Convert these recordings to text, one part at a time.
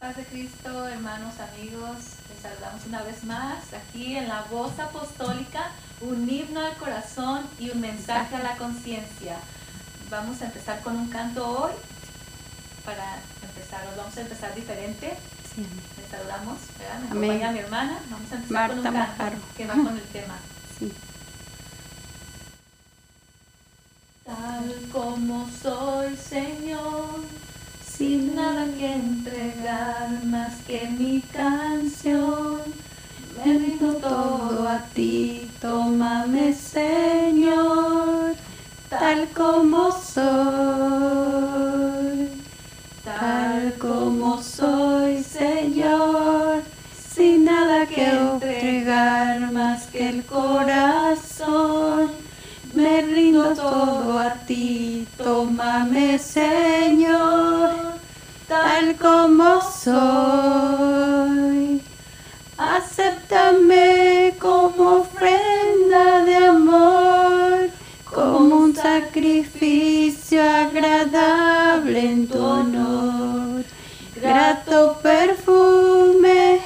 Paz de Cristo, hermanos, amigos, les saludamos una vez más aquí en la voz apostólica, un himno al corazón y un mensaje a la conciencia. Vamos a empezar con un canto hoy. Para empezar, vamos a empezar diferente. Sí, Les saludamos, ¿verdad? Me Amén. acompaña mi hermana. Vamos a empezar con un Marta canto que va con el tema. sí. Tal como soy, Señor, sin nada que entregar más que mi canción. Me rindo todo a ti, tómame, Señor, Tal como soy, tal como soy, Señor, sin nada que entregar más que el corazón. Me rindo todo a ti, tómame, Señor, tal como soy. Acéptame como ofrenda de amor, como un sacrificio agradable en tu honor. Grato perfume,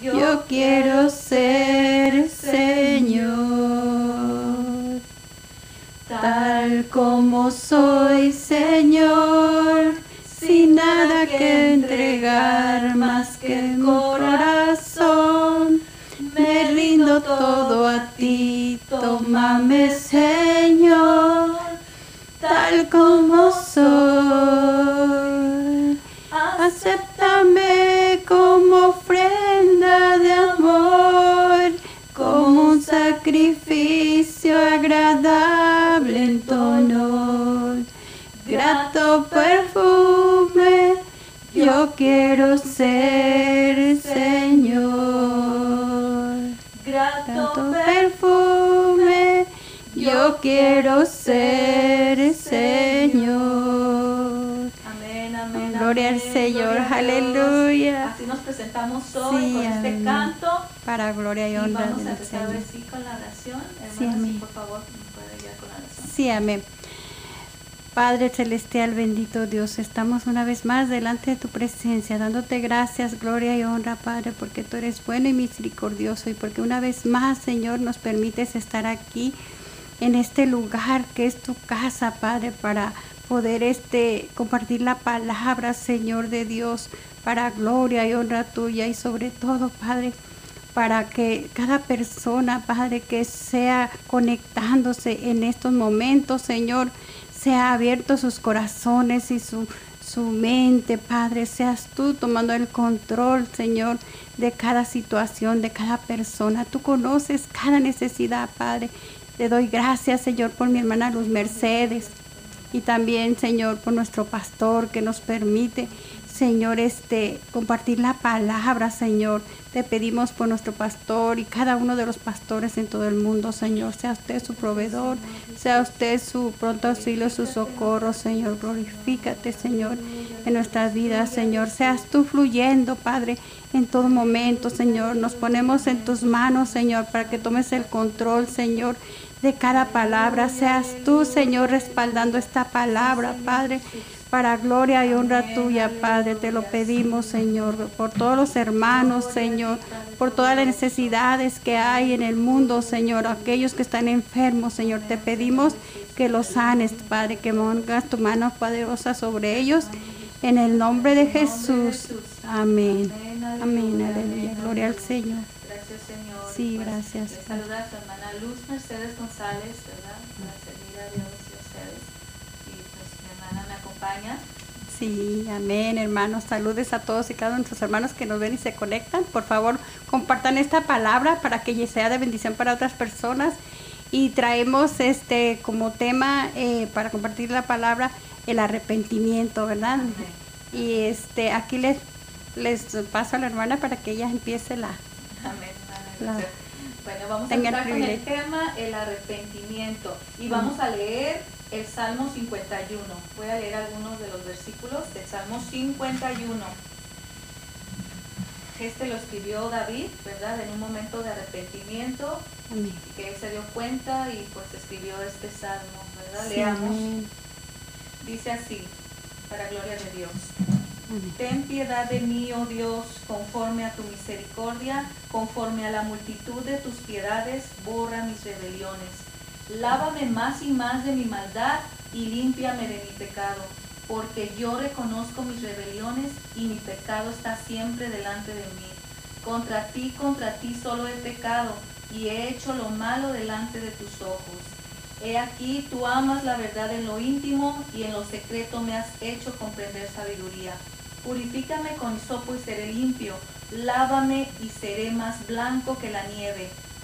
yo quiero ser Señor. Tal como soy, Señor, nada que entregar más que el corazón. Me rindo todo a ti, tómame, Señor, tal como soy. Acéptame como ofrenda de amor, como un sacrificio agradable en tu honor. Grato perfume, yo quiero ser Señor. grato perfume, yo quiero ser Señor. Amén, amén. Gloria al Señor, gloria a aleluya. Así nos presentamos hoy Sí, con este canto. Para gloria y Y honra vamos a empezar ahora Señor. sí con la oración. Sí, amén. por favor, puede ayudar con la oración. Sí, amén. Padre celestial, bendito Dios, estamos una vez más delante de tu presencia, dándote gracias, gloria y honra, Padre, porque tú eres bueno y misericordioso y porque una vez más, Señor, nos permites estar aquí en este lugar que es tu casa, Padre, para poder este compartir la palabra, Señor de Dios, para gloria y honra tuya y sobre todo, Padre, para que cada persona, Padre, que sea conectándose en estos momentos, Señor, sea abierto sus corazones y su, su mente, Padre, seas tú tomando el control, Señor, de cada situación, de cada persona. Tú conoces cada necesidad, Padre. Te doy gracias, Señor, por mi hermana Luz Mercedes y también, Señor, por nuestro pastor que nos permite, Señor, este compartir la palabra, Señor. Te pedimos por nuestro pastor y cada uno de los pastores en todo el mundo, Señor. Sea usted su proveedor, sea usted su pronto auxilio, su socorro, Señor. Glorifícate, Señor, en nuestras vidas, Señor. Seas tú fluyendo, Padre, en todo momento, Señor. Nos ponemos en tus manos, Señor, para que tomes el control, Señor, de cada palabra. Seas tú, Señor, respaldando esta palabra, Padre, para gloria y honra tuya, Padre. Te lo pedimos, Señor, por todos los hermanos, Señor, por todas las necesidades que hay en el mundo, Señor, aquellos que están enfermos, Señor. Te pedimos que los sanes, Padre, que pongas tu mano poderosa sobre ellos. En el nombre de Jesús. Amén. Amén. Aleluya. Gloria al Señor. Gracias, Señor. Sí, gracias, saluda a su hermana Luz Mercedes González, ¿verdad? Acompaña. Sí, amén, hermanos. Saludes a todos y cada uno de nuestros hermanos que nos ven y se conectan. Por favor, compartan esta palabra para que sea de bendición para otras personas. Y traemos este como tema eh, para compartir la palabra el arrepentimiento, ¿verdad? Amén. Y este aquí les les paso a la hermana para que ella empiece la. Amén. Claro. Bueno, vamos a empezar con el tema el arrepentimiento. Y vamos a leer el Salmo 51. Voy a leer algunos de los versículos del Salmo 51. Este lo escribió David, ¿verdad? En un momento de arrepentimiento, Amén. que él se dio cuenta y pues escribió este salmo, ¿verdad? Sí, Leamos. Dice así, para gloria de Dios. Ten piedad de mí, oh Dios, conforme a tu misericordia, conforme a la multitud de tus piedades, borra mis rebeliones. Lávame más y más de mi maldad y límpiame de mi pecado, porque yo reconozco mis rebeliones y mi pecado está siempre delante de mí. Contra ti, contra ti solo he pecado y he hecho lo malo delante de tus ojos. He aquí, tú amas la verdad en lo íntimo y en lo secreto me has hecho comprender sabiduría. Purifícame con hisopo y seré limpio. Lávame y seré más blanco que la nieve.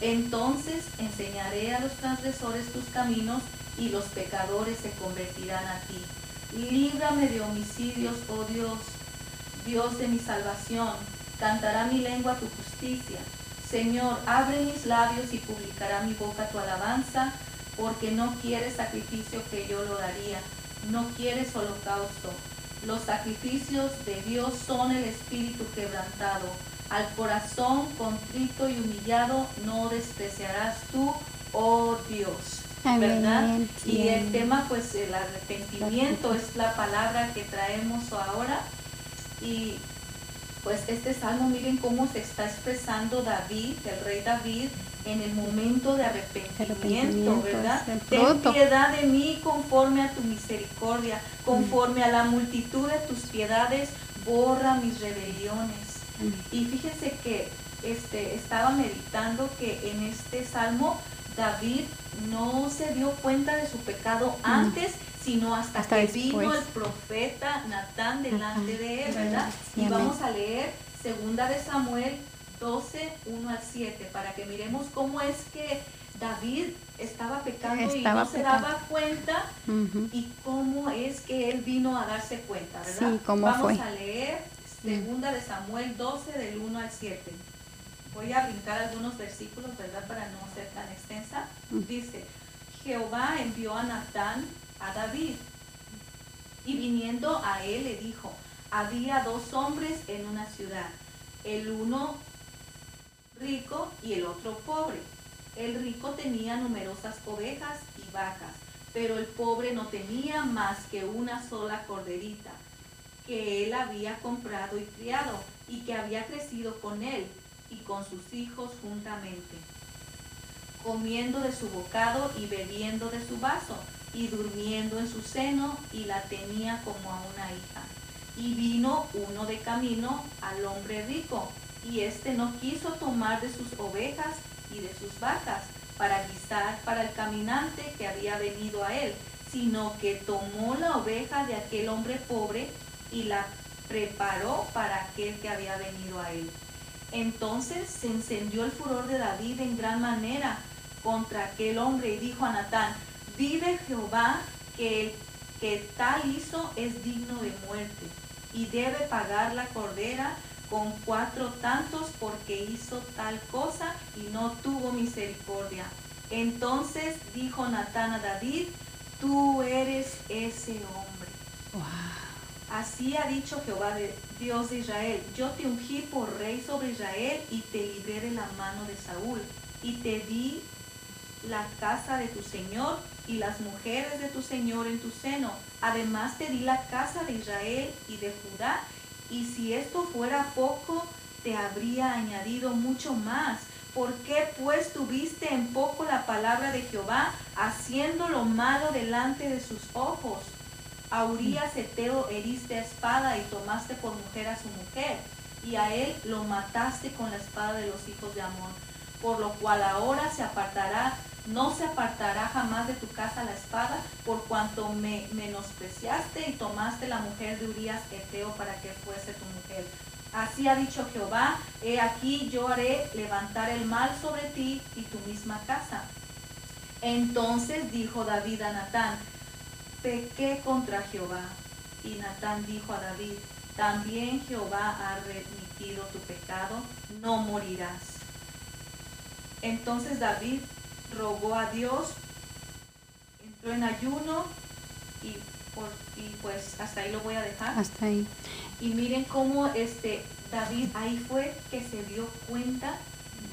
Entonces enseñaré a los transgresores tus caminos y los pecadores se convertirán a ti. Líbrame de homicidios, oh Dios, Dios de mi salvación. Cantará mi lengua tu justicia. Señor, abre mis labios y publicará mi boca tu alabanza, porque no quieres sacrificio que yo lo daría, no quieres holocausto. Los sacrificios de Dios son el espíritu quebrantado. Al corazón contrito y humillado no despreciarás tú, oh Dios. ¿Verdad? Y el tema, pues el arrepentimiento es la palabra que traemos ahora. Y pues este salmo, miren cómo se está expresando David, el rey David, en el momento de arrepentimiento, ¿verdad? Ten piedad de mí conforme a tu misericordia, conforme a la multitud de tus piedades, borra mis rebeliones. Y fíjense que este, estaba meditando que en este salmo David no se dio cuenta de su pecado antes, sino hasta, que vino el profeta Natán delante de él, ¿verdad? y vamos a leer segunda de Samuel 12, 1 al 7, para que miremos cómo es que David estaba pecando y no se daba cuenta y cómo es que él vino a darse cuenta, ¿verdad? Vamos a leer segunda de Samuel 12 del 1 al 7. Voy a brincar algunos versículos, ¿verdad? Para no ser tan extensa. Dice, Jehová envió a Natán a David y viniendo a él le dijo, había dos hombres en una ciudad, el uno rico y el otro pobre. El rico tenía numerosas ovejas y vacas, pero el pobre no tenía más que una sola corderita, que él había comprado y criado, y que había crecido con él y con sus hijos juntamente, comiendo de su bocado y bebiendo de su vaso, y durmiendo en su seno, y la tenía como a una hija. Y vino uno de camino al hombre rico, y éste no quiso tomar de sus ovejas y de sus vacas para guisar para el caminante que había venido a él, sino que tomó la oveja de aquel hombre pobre y la preparó para aquel que había venido a él. Entonces se encendió el furor de David en gran manera contra aquel hombre y dijo a Natán, vive Jehová que el que tal hizo es digno de muerte y debe pagar la cordera con cuatro tantos porque hizo tal cosa y no tuvo misericordia. Entonces dijo Natán a David, tú eres ese hombre. Así ha dicho Jehová Dios de Israel, yo te ungí por rey sobre Israel y te libré de la mano de Saúl y te di la casa de tu Señor y las mujeres de tu Señor en tu seno. Además te di la casa de Israel y de Judá y si esto fuera poco, te habría añadido mucho más. ¿Por qué pues tuviste en poco la palabra de Jehová, haciendo lo malo delante de sus ojos? A Urias Eteo heriste a espada y tomaste por mujer a su mujer, y a él lo mataste con la espada de los hijos de Amón. Por lo cual ahora se apartará no se apartará jamás de tu casa la espada, por cuanto me menospreciaste y tomaste la mujer de Urias Eteo para que fuese tu mujer. Así ha dicho Jehová, he aquí yo haré levantar el mal sobre ti y tu misma casa. Entonces dijo David a Natán, pequé contra Jehová. Y Natán dijo a David, también Jehová ha remitido tu pecado, no morirás. Entonces David rogó a Dios, entró en ayuno y, pues hasta ahí lo voy a dejar. Hasta ahí. Y miren cómo este David ahí fue que se dio cuenta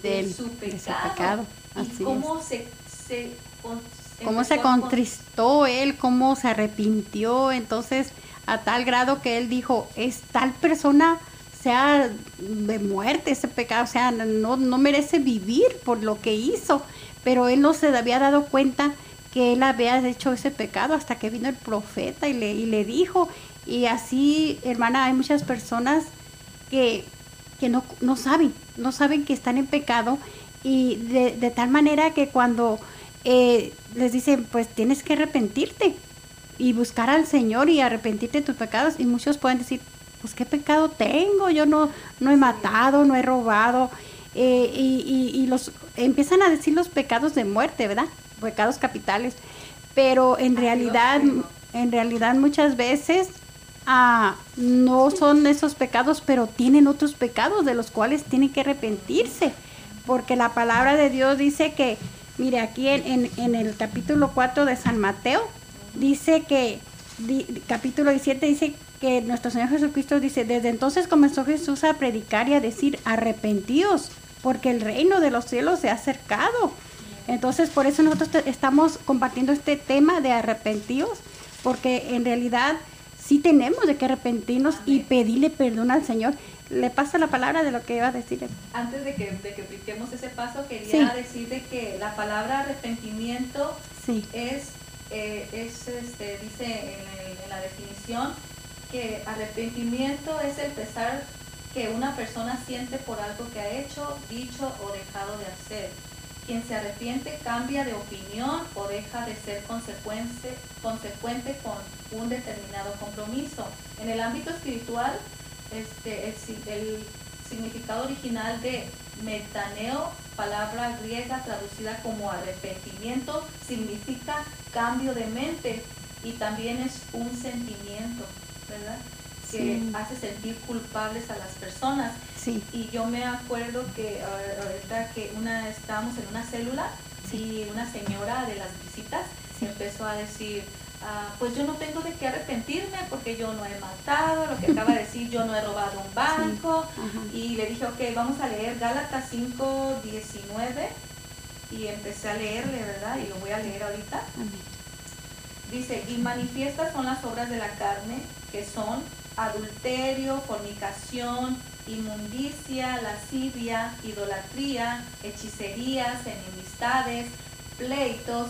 de, su, pecado, y cómo se, se cómo se contristó él, cómo se arrepintió, entonces a tal grado que él dijo, es tal persona sea de muerte ese pecado, o sea, no, no merece vivir por lo que hizo, pero él no se había dado cuenta que él había hecho ese pecado hasta que vino el profeta y le, y le dijo, y así, hermana, hay muchas personas que, que no, no saben, no saben que están en pecado. Y de, de tal manera que cuando eh, les dicen, pues tienes que arrepentirte y buscar al Señor y arrepentirte de tus pecados. Y muchos pueden decir, pues qué pecado tengo, yo no, no he matado, no he robado. Eh, y, y, los empiezan a decir los pecados de muerte, ¿verdad? Pecados capitales, pero en realidad, en realidad muchas veces ah, no son esos pecados, pero tienen otros pecados de los cuales tienen que arrepentirse, porque la palabra de Dios dice que, mire, aquí en, en, el capítulo 4 de San Mateo, dice que, capítulo 17 dice que nuestro Señor Jesucristo dice, desde entonces comenzó Jesús a predicar y a decir, arrepentíos, porque el reino de los cielos se ha acercado. Entonces, por eso nosotros estamos compartiendo este tema de arrepentíos, porque en realidad sí tenemos de que arrepentirnos y pedirle perdón al Señor. Le pasa la palabra de lo que iba a decir. Antes de que, de que ese paso, quería decir de que la palabra arrepentimiento es, eh, es este, dice en, en la definición, que arrepentimiento es el pesar que una persona siente por algo que ha hecho, dicho o dejado de hacer. Quien se arrepiente cambia de opinión o deja de ser consecuente, consecuente con un determinado compromiso. En el ámbito espiritual, este, el, significado original de metaneo, palabra griega traducida como arrepentimiento, significa cambio de mente y también es un sentimiento. ¿verdad? Que hace sentir culpables a las personas. Sí. Y yo me acuerdo que ahorita que una estábamos en una célula y una señora de las visitas empezó a decir, ah, pues yo no tengo de qué arrepentirme porque yo no he matado, lo que acaba de decir, yo no he robado un banco. Y le dije, ok, vamos a leer Gálatas 5, 19 y empecé a leerle, ¿verdad? Y lo voy a leer ahorita. Dice, y manifiestas son las obras de la carne, que son adulterio, fornicación, inmundicia, lascivia, idolatría, hechicerías, enemistades, pleitos,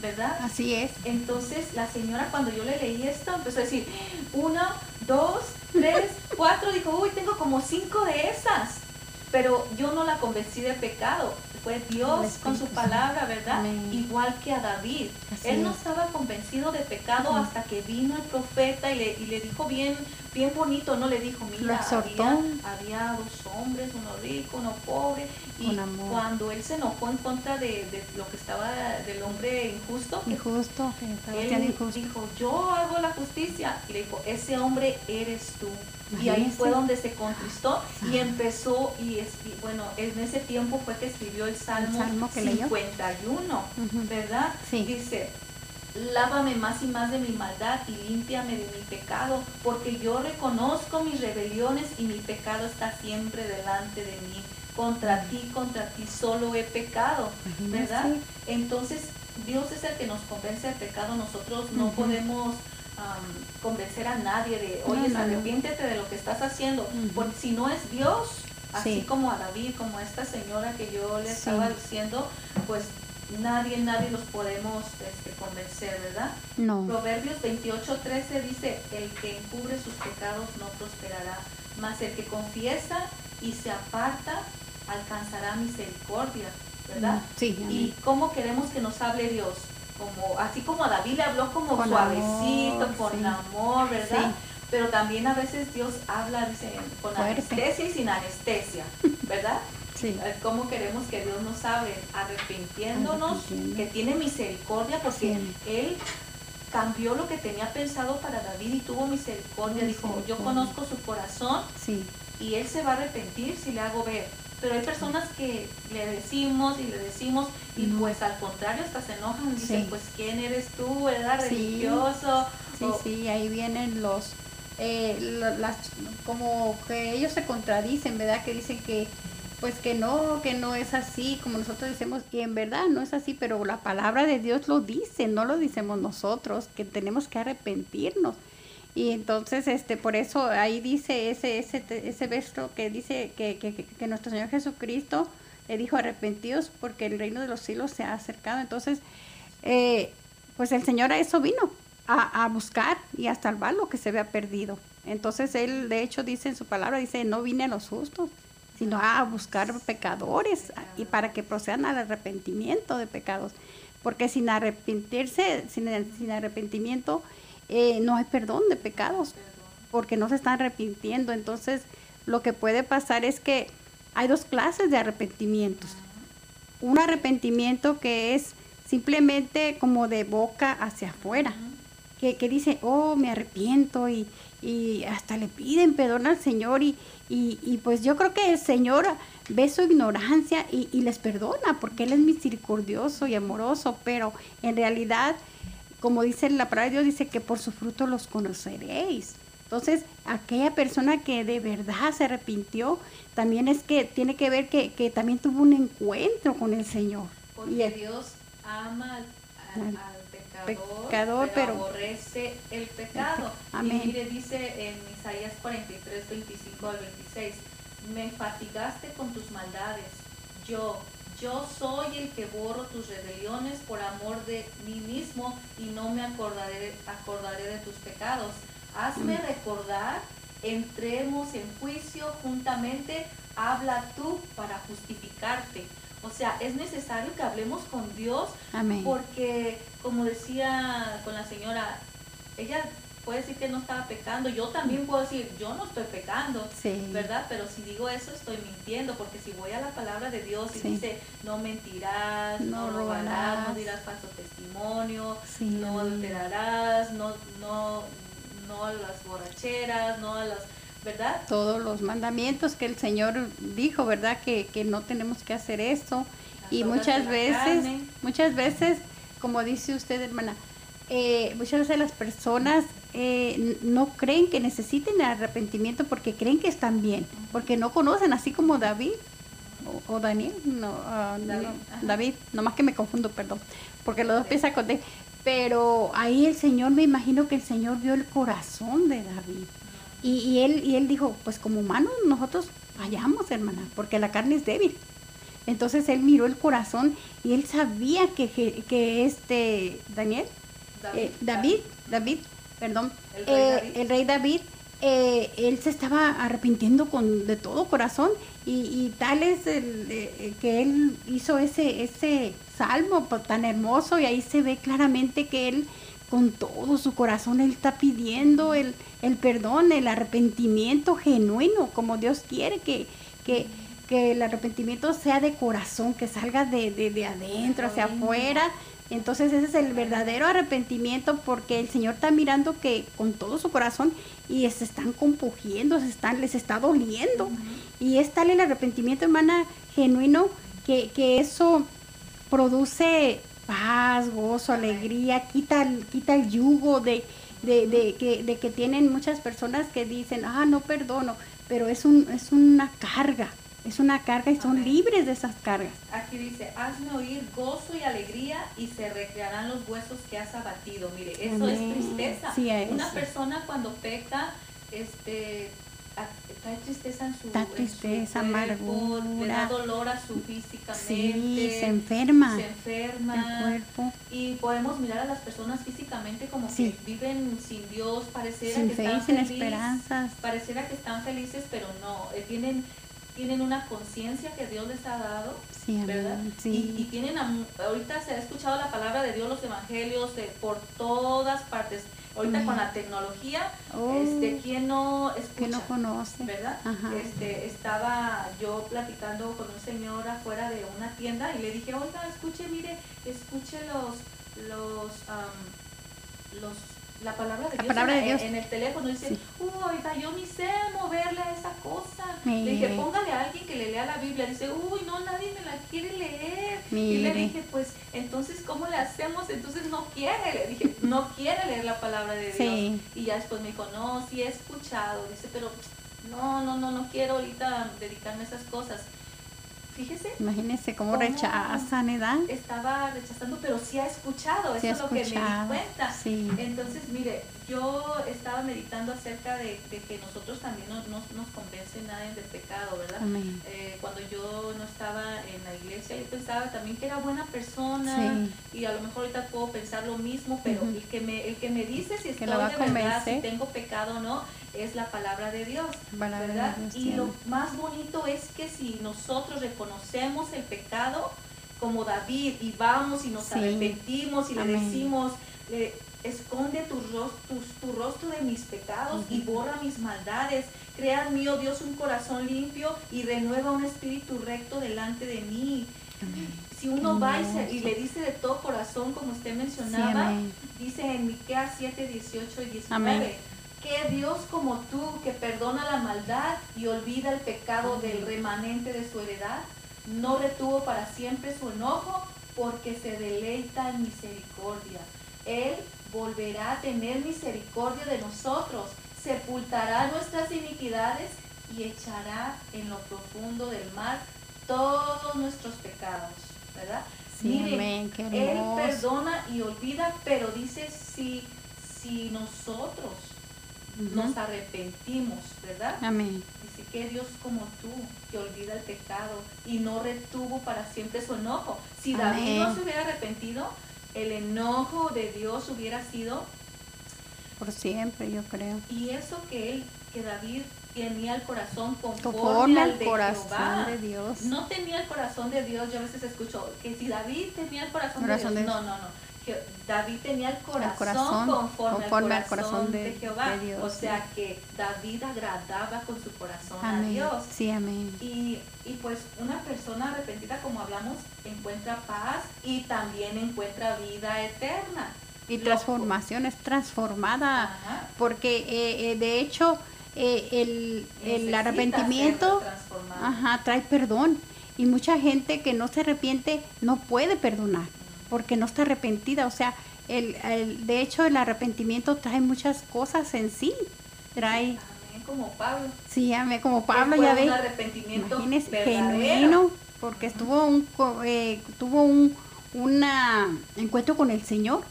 ¿Verdad? Así es. Entonces la señora cuando yo le leí esto empezó a decir, uno, dos, tres, cuatro, dijo, uy, tengo como cinco de esas. Pero yo no la convencí de pecado fue Dios con su palabra, ¿verdad? Igual que a David. Él no estaba convencido de pecado hasta que vino el profeta y le, y le dijo bien, bien bonito, ¿no? Le dijo, mira, había, dos hombres, uno rico, uno pobre. Y cuando él se enojó en contra de, lo que estaba del hombre injusto, injusto, él dijo, yo hago la justicia. Y le dijo, ese hombre eres tú. Y ahí fue donde se contristó y empezó, y, bueno, en ese tiempo fue que escribió el Salmo, 51, ¿verdad? Dice, lávame más y más de mi maldad y límpiame de mi pecado, porque yo reconozco mis rebeliones y mi pecado está siempre delante de mí. Contra ti, contra ti solo he pecado, ¿verdad? Entonces, Dios es el que nos convence del pecado, nosotros no podemos convencer a nadie de, oye, arrepiéntete de lo que estás haciendo, porque si no es Dios, así como a David, como a esta señora que yo le estaba diciendo, pues nadie, nadie los podemos este, convencer, ¿verdad? No. Proverbios 28, 13 dice, el que encubre sus pecados no prosperará, mas el que confiesa y se aparta alcanzará misericordia. ¿verdad? Sí, Y cómo queremos que nos hable Dios. Como, así como a David le habló como Con suavecito, amor, con sí. amor, ¿verdad? Sí. Pero también a veces Dios habla, dice, con Fuerte. anestesia y sin anestesia, ¿verdad? Sí. Eh, ¿Cómo queremos que Dios nos hable? Arrepintiéndonos, que tiene misericordia, porque Sí. Él cambió lo que tenía pensado para David y tuvo misericordia. Dijo, yo Misericordia. conozco su corazón Sí. y Él se va a arrepentir si le hago ver. Pero hay personas que le decimos y le decimos y No. pues al contrario hasta se enojan, dicen, pues ¿quién eres tú, verdad? Religioso. Sí, o- sí, ahí vienen los, eh, las, como que ellos se contradicen, ¿verdad? Que dicen que, pues que no, que no es así, como nosotros decimos, y en verdad no es así, pero la palabra de Dios lo dice, no lo decimos nosotros, que tenemos que arrepentirnos. Y entonces, este, por eso ahí dice ese, ese, ese verso que dice que, que, que- nuestro Señor Jesucristo le dijo arrepentidos porque el reino de los cielos se ha acercado. Entonces, eh, pues el Señor a eso vino, a, a buscar y a salvar lo que se había perdido. Entonces Él, de hecho, dice en su palabra, dice, no vine a los justos, sino a buscar pecadores y para que procedan al arrepentimiento de pecados. Porque sin arrepentirse, sin, sin arrepentimiento, eh, no hay perdón de pecados, porque no se están arrepintiendo. Entonces, lo que puede pasar es que hay dos clases de arrepentimientos un arrepentimiento que es simplemente como de boca hacia afuera, que, que dice, oh, me arrepiento y, y hasta le piden perdón al Señor y, y, y pues yo creo que el Señor ve su ignorancia y, y les perdona porque Él es misericordioso y amoroso, pero en realidad, como dice la palabra de Dios, dice que por su fruto los conoceréis. Entonces, aquella persona que de verdad se arrepintió, también es que tiene que ver que, que también tuvo un encuentro con el Señor. Y Porque el- Dios ama Al al pecador, pecador, pero, pero- aborrece el pecado. Amén. Y mire, dice en Isaías 43, 25 al 26, me fatigaste con tus maldades. Yo, yo soy el que borro tus rebeliones por amor de mí mismo y no me acordaré, acordaré de tus pecados. Hazme Mm. recordar, entremos en juicio juntamente, habla tú para justificarte. O sea, es necesario que hablemos con Dios Amén. porque, como decía con la señora, ella puede decir que no estaba pecando, yo también puedo decir, yo no estoy pecando, Sí. ¿verdad? Pero si digo eso estoy mintiendo, porque si voy a la palabra de Dios y Sí. dice, no mentirás, no, No robarás, robarás. no dirás falso testimonio, Sí, no adulterarás, no, no, no a las borracheras, no a las, ¿verdad? Todos los mandamientos que el Señor dijo, ¿verdad? Que, que no tenemos que hacer eso. Las Y muchas veces, carne. muchas veces, como dice usted, hermana, eh, muchas veces las personas eh, no creen que necesiten arrepentimiento porque creen que están bien, porque no conocen, así como David o, o Daniel, no, ah, no, David, ajá. David, nomás que me confundo, perdón, porque los dos empiezan con D. Pero ahí el Señor, me imagino que el Señor vio el corazón de David. Y, y él, y él dijo, pues como humanos nosotros fallamos, hermana, porque la carne es débil. Entonces él miró el corazón y él sabía que, que, que este Daniel, eh, David, David, perdón, El rey eh, David. el rey David, eh, él se estaba arrepintiendo con de todo corazón y, y tal es el, eh, que él hizo ese ese salmo tan hermoso y ahí se ve claramente que él con todo su corazón él está pidiendo el, el perdón, el arrepentimiento genuino, como Dios quiere que, que, que el arrepentimiento sea de corazón, que salga de, de, de adentro hacia afuera. Entonces ese es el verdadero arrepentimiento porque el Señor está mirando que con todo su corazón y se están compugiendo, se están, les está doliendo. Y es tal el arrepentimiento, hermana, genuino, que, que eso produce paz, gozo, alegría, quita el, quita el yugo de, de, de que, de que tienen muchas personas que dicen, ah, no perdono, pero es, un, es una carga, es una carga y son Amén. libres de esas cargas. Aquí dice, hazme oír gozo y alegría y se recrearán los huesos que has abatido. Mire, eso Amén. es tristeza. Sí, es. Una persona cuando peca, este, trae tristeza en su, Da en su tristeza, cuerpo, amargura. le da dolor a su físicamente, Sí, se enferma se el enferma. cuerpo. Y podemos mirar a las personas físicamente como Sí. que viven sin Dios, pareciera Sin que fe están sin felices, esperanzas. pareciera que están felices, pero no, eh, tienen tienen una conciencia que Dios les ha dado, Sí, ¿verdad? sí. Y, y tienen, ahorita se ha escuchado la palabra de Dios, los evangelios eh, por todas partes. Ahorita con la tecnología, Oh, este, ¿quién no escucha? que no conoce. ¿verdad? Ajá. Este, estaba yo platicando con un señor afuera de una tienda y le dije, oiga, escuche, mire, escuche los, los, am, los, la palabra de La Dios, palabra en, de Dios. en el teléfono. Dice, Sí. "Uh, oiga, yo ni sé moverle a esa cosa. Mire. Le dije, póngale a alguien que le lea la Biblia. Dice, uy, no, nadie me la quiere leer. Y le dije, pues, entonces, ¿cómo le hacemos? Entonces no quiere. Le dije, no quiere leer la palabra de Dios. Sí. Y ya después me dijo, no, sí he escuchado. Dice, pero no, no, no, no quiero ahorita dedicarme a esas cosas. Fíjese, Imagínese cómo ¿Cómo? rechazan, ¿edad? estaba rechazando, pero sí ha escuchado. Eso ha es lo que me di cuenta. sí. Entonces, mire, yo estaba meditando acerca de, de que nosotros también no, no nos convence nadie del pecado, ¿verdad? Amén. Eh, cuando yo no estaba en la iglesia, yo pensaba también que era buena persona y a lo mejor ahorita puedo pensar lo mismo, pero el, que me, el que me dice si Que estoy a de verdad, si tengo pecado o no, es la palabra de Dios. Palabra de ¿verdad? Dios, y lo más bonito es que si nosotros reconocemos el pecado, como David, y vamos y nos Sí. arrepentimos y le decimos, le- esconde tu rostro, tu, rostro de mis pecados y borra mis maldades. Crea en mí, oh Dios, un corazón limpio y renueva un espíritu recto delante de mí. Amén. Si uno va y, se- y le dice de todo corazón, como usted mencionaba, dice en Miqueas 7, 18 y 19, Amén. Que Dios como tú, que perdona la maldad y olvida el pecado del remanente de su heredad, no retuvo para siempre su enojo, porque se deleita en misericordia. Él volverá a tener misericordia de nosotros, sepultará nuestras iniquidades y echará en lo profundo del mar todos nuestros pecados, ¿verdad? Sí, Miren, él perdona y olvida, pero dice si, si nosotros Nos arrepentimos, ¿verdad? Amén. Dice que Dios como tú, que olvida el pecado y no retuvo para siempre su enojo. Si David Amén. no se hubiera arrepentido, el enojo de Dios hubiera sido, Por siempre, yo creo. y eso que él, que David tenía el corazón conforme, Conforme al de corazón Jehová. de Dios. No tenía el corazón de Dios, yo a veces escucho que si David tenía el corazón, Corazón de de Dios, no, no, no. David tenía el corazón, corazón conforme, conforme al al corazón, de, de- Jehová. de Dios, o sea que David agradaba con su corazón a. Dios. Sí, amén. Y, y pues una persona arrepentida, como hablamos, encuentra paz y también encuentra vida eterna. Y Lo- transformación es transformada. Ajá. Porque eh, eh, de hecho eh, el, el arrepentimiento ajá, trae perdón. Y mucha gente que no se arrepiente no puede perdonar porque no está arrepentida. O sea, el, el- de hecho el arrepentimiento trae muchas cosas en sí. Trae, Amén, como Pablo. sí, amén, como Pablo ya un ve, arrepentimiento imagínese, verdadero. genuino, porque estuvo un, eh, tuvo un una encuentro con el Señor.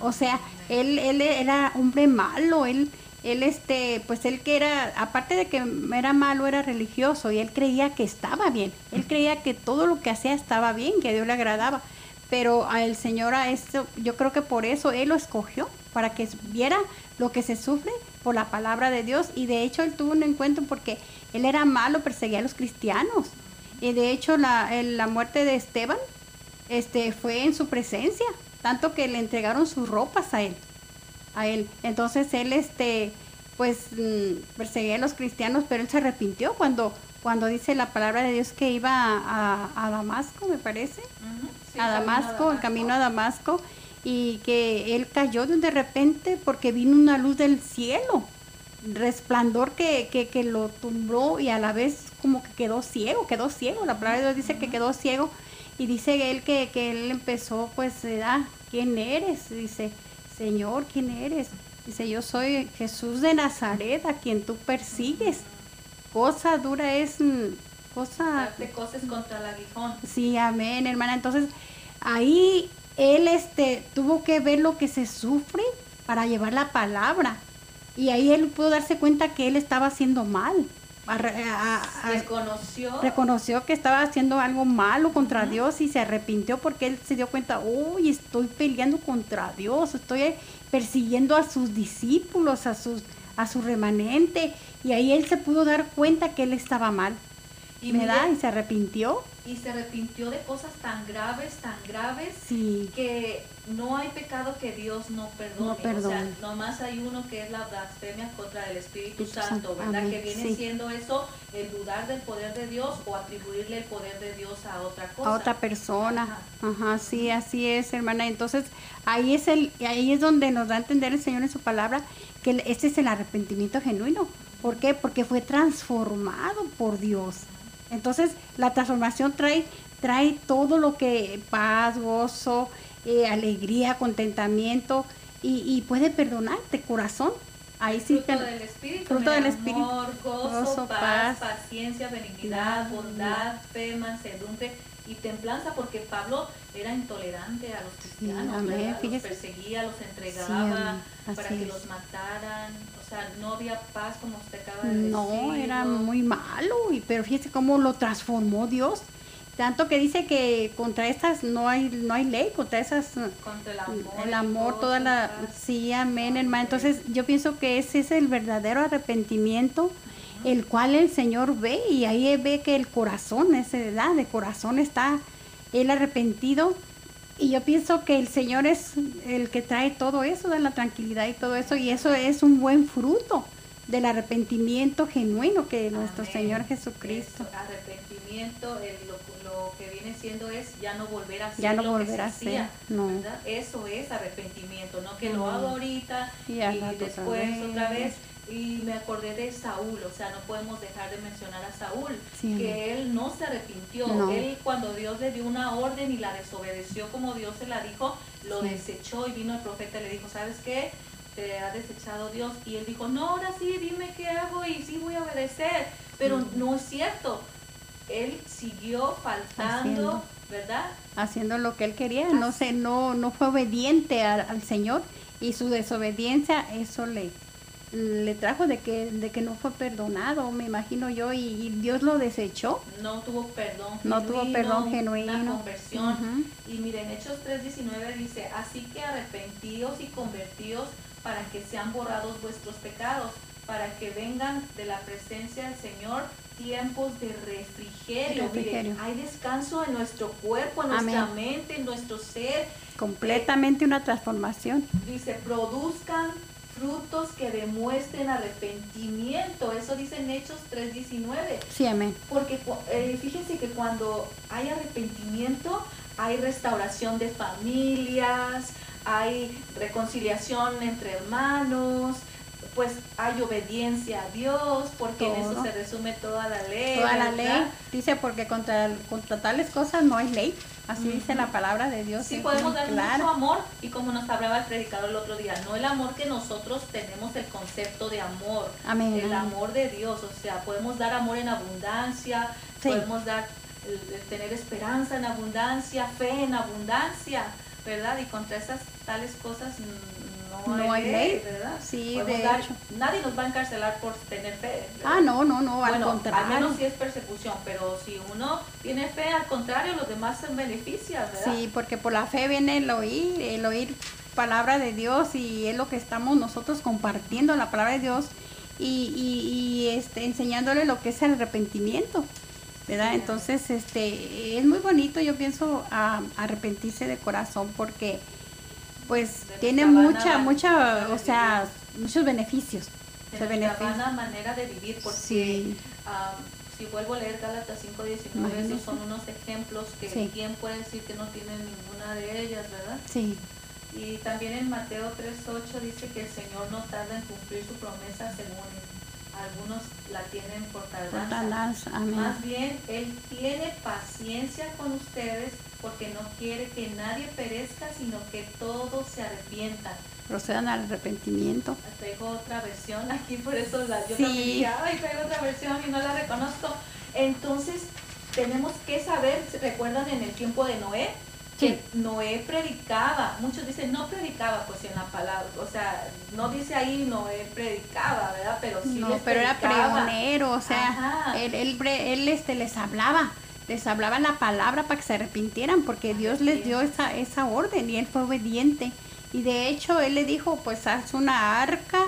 O sea, él, él era hombre malo, él, él este, pues él que era, aparte de que era malo, era religioso y él creía que estaba bien, él creía que todo lo que hacía estaba bien, que a Dios le agradaba, pero al Señor a esto, yo creo que por eso él lo escogió, para que viera lo que se sufre por la palabra de Dios y de hecho él tuvo un encuentro porque él era malo, perseguía a los cristianos y de hecho la, la muerte de Esteban este fue en su presencia, tanto que le entregaron sus ropas a él, a él. Entonces él este pues mm, perseguía a los cristianos, pero él se arrepintió cuando cuando dice la palabra de Dios que iba a, a- a Damasco, me parece, sí, a Damasco, el camino a Damasco, y que él cayó de repente porque vino una luz del cielo, resplandor que, que, que lo tumbó y a la vez como que quedó ciego, quedó ciego, la palabra de Dios dice que quedó ciego y dice él que, que él empezó pues, ah, ¿quién eres? Dice, Señor, ¿quién eres? Dice, yo soy Jesús de Nazaret, a quien tú persigues. Cosa dura es, cosa cosas contra el aguijón. Sí, amén, hermana. Entonces, ahí él este tuvo que ver lo que se sufre para llevar la palabra. Y ahí él pudo darse cuenta que él estaba haciendo mal. Arre- a- a- a- Reconoció. reconoció que estaba haciendo algo malo contra Dios y se arrepintió porque él se dio cuenta, uy, estoy peleando contra Dios, estoy persiguiendo a sus discípulos, a sus a su remanente y ahí él se pudo dar cuenta que él estaba mal. Y ¿verdad? Y se arrepintió. y se arrepintió de cosas tan graves, tan graves, Sí. que no hay pecado que Dios no perdone. No perdone. O sea, nomás hay uno que es la blasfemia contra el Espíritu Santo. ¿verdad? Amén. Que viene Sí. siendo eso, el dudar del poder de Dios o atribuirle el poder de Dios a otra cosa. a otra persona. Ajá. Ajá, sí, así es, hermana. Entonces, ahí es el ahí es donde nos da a entender el Señor en su palabra que este es el arrepentimiento genuino. ¿Por qué? Porque fue transformado por Dios. Entonces, la transformación trae trae todo lo que paz, gozo, eh, alegría, contentamiento y, y puede perdonar de corazón. Ahí sí fruto te- del Espíritu, fruto del Espíritu, amor, gozo, gozo, paz, paz, paciencia, benignidad, bondad, fe, mansedumbre y templanza, porque Pablo era intolerante a los cristianos, amén, los perseguía, los entregaba amén, para que es. los mataran, o sea, no había paz como usted acaba de decir. No, era muy malo, y, pero fíjese cómo lo transformó Dios. Tanto que dice que contra estas no hay no hay ley, contra esas contra el amor, el amor, toda la paz. sí, amén, hermano. Entonces, yo pienso que ese es el verdadero arrepentimiento el cual el Señor ve y ahí ve que el corazón, esa edad de corazón está él arrepentido y yo pienso que el Señor es el que trae todo eso, de la tranquilidad y todo eso y eso es un buen fruto del arrepentimiento genuino que nuestro. Señor Jesucristo. Eso, arrepentimiento, el- lo, lo que viene siendo es ya no volver a hacer Ya no lo volver a. Eso es arrepentimiento, no que lo hago ahorita Y otra después otra vez. Y me acordé de Saúl, o sea, no podemos dejar de mencionar a Saúl, Sí. que él no se arrepintió. No. Él cuando Dios le dio una orden y la desobedeció como Dios se la dijo, lo Sí. desechó y vino el profeta y le dijo, ¿sabes qué? Te ha desechado Dios. Y él dijo, no, ahora sí, dime qué hago y sí voy a obedecer. Pero no es cierto. Él siguió faltando, Haciendo. ¿verdad? haciendo lo que él quería, no se, no, no fue obediente al, al Señor y su desobediencia eso le, le trajo de que, de que no fue perdonado, me imagino yo, y, y Dios lo desechó. No tuvo perdón No tuvo perdón genuino. Una conversión. Y miren, Hechos 3.19 dice, así que arrepentíos y convertíos para que sean borrados vuestros pecados, para que vengan de la presencia del Señor tiempos de refrigerio. Refrigerio. Miren, hay descanso en nuestro cuerpo, en nuestra Amén. mente, en nuestro ser. Completamente una transformación. Dice, produzcan frutos que demuestren arrepentimiento. Eso dice en Hechos 3.19. Sí, amén. Porque eh, fíjense que cuando hay arrepentimiento, hay restauración de familias, hay reconciliación entre hermanos, pues hay obediencia a Dios, porque en eso se resume toda la ley. Toda la ley dice porque contra, contra tales cosas no hay ley. Así dice la palabra de Dios. Sí, podemos dar mucho amor y como nos hablaba el predicador el otro día, no el amor que nosotros tenemos el concepto de amor, Amén, el amor de Dios, o sea, podemos dar amor en abundancia, Sí. podemos dar tener esperanza en abundancia, fe en abundancia, ¿verdad? Y contra esas tales cosas mm, no, No hay ley. ¿verdad? Sí, Podemos de dar- hecho. nadie nos va a encarcelar por tener fe. ¿verdad? Ah, no, no, no, al contrario. al menos si es persecución, pero si uno tiene fe, al contrario, los demás se benefician, ¿verdad? Sí, porque por la fe viene el oír, el oír palabra de Dios y es lo que estamos nosotros compartiendo la palabra de Dios y, y, y, este, enseñándole lo que es el arrepentimiento, ¿verdad? Sí. Entonces, este, es muy bonito, yo pienso, a- arrepentirse de corazón porque, pues, De tiene mucha, mucha, o sea, muchos beneficios. de se beneficia. manera de vivir, porque Sí. si vuelvo a leer Gálatas 5.19, Imagínese. esos son unos ejemplos que Sí. quién puede decir que no tienen ninguna de ellas, ¿verdad? Sí, Y también en Mateo 3.8 dice que el Señor no tarda en cumplir su promesa según algunos la tienen por tardanza. tardanza, amén. Más bien, Él tiene paciencia con ustedes porque no quiere que nadie perezca, sino que todos se arrepientan. procedan al arrepentimiento. Traigo otra versión aquí, por eso la, yo Sí. también dije, ay, traigo otra versión y no la reconozco. Entonces, tenemos que saber, ¿se ¿recuerdan en el tiempo de Noé? Que Noé predicaba, muchos dicen no predicaba, pues en la palabra, o sea, no dice ahí Noé predicaba, ¿verdad? Pero sí no, les pero era pregonero, o sea, Ajá. él, él, él, este, les hablaba, les hablaba la palabra para que se arrepintieran, porque Dios les dio esa, esa orden y él fue obediente. Y de hecho, él le dijo, pues haz una arca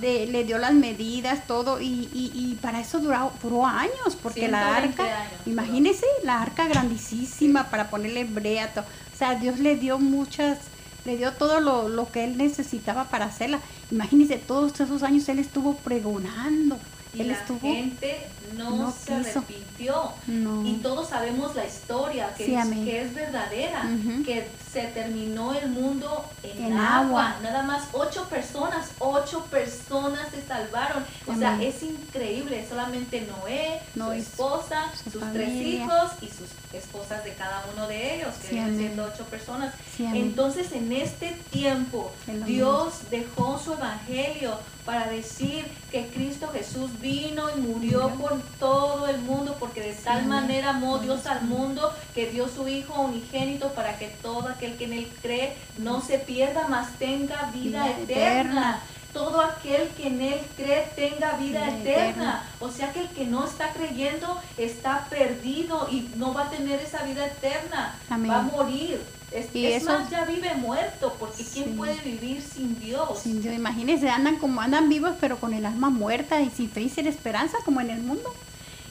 de, le dio las medidas, todo, y, y, y para eso duró, duró años, porque la 120 arca, años imagínese, la arca grandísima para ponerle brea, o sea, Dios le dio muchas, le dio todo lo, lo que él necesitaba para hacerla. Imagínese, todos esos años él estuvo pregonando, Y la estuvo, gente no, no se quiso. arrepintió. no, Y todos sabemos la historia, que, Sí, es, amén. que es verdadera, que se terminó el mundo en, En agua. agua. Nada más ocho personas, ocho personas se salvaron. O sea, es increíble. Solamente Noé, No, su esposa, su sus tres hijos y sus esposas de cada uno de ellos, que Sí, vienen siendo ocho personas. Sí. Entonces, en este tiempo, Dios dejó su evangelio para decir que Cristo Jesús vino y murió por todo el mundo, porque de tal manera amó Dios al mundo que dio su Hijo unigénito para que todo aquel que en él cree no se pierda, mas tenga vida, eterna. Todo aquel que en él cree tenga vida Vida eterna. eterna. O sea que el que no está creyendo está perdido y no va a tener esa vida eterna. Amén. Va a morir. Es, Y es eso- más, ya vive muerto, porque ¿quién Sí. puede vivir sin Dios? Sin Dios, imagínense, andan como andan vivos, pero con el alma muerta y sin fe y sin esperanza, como en el mundo.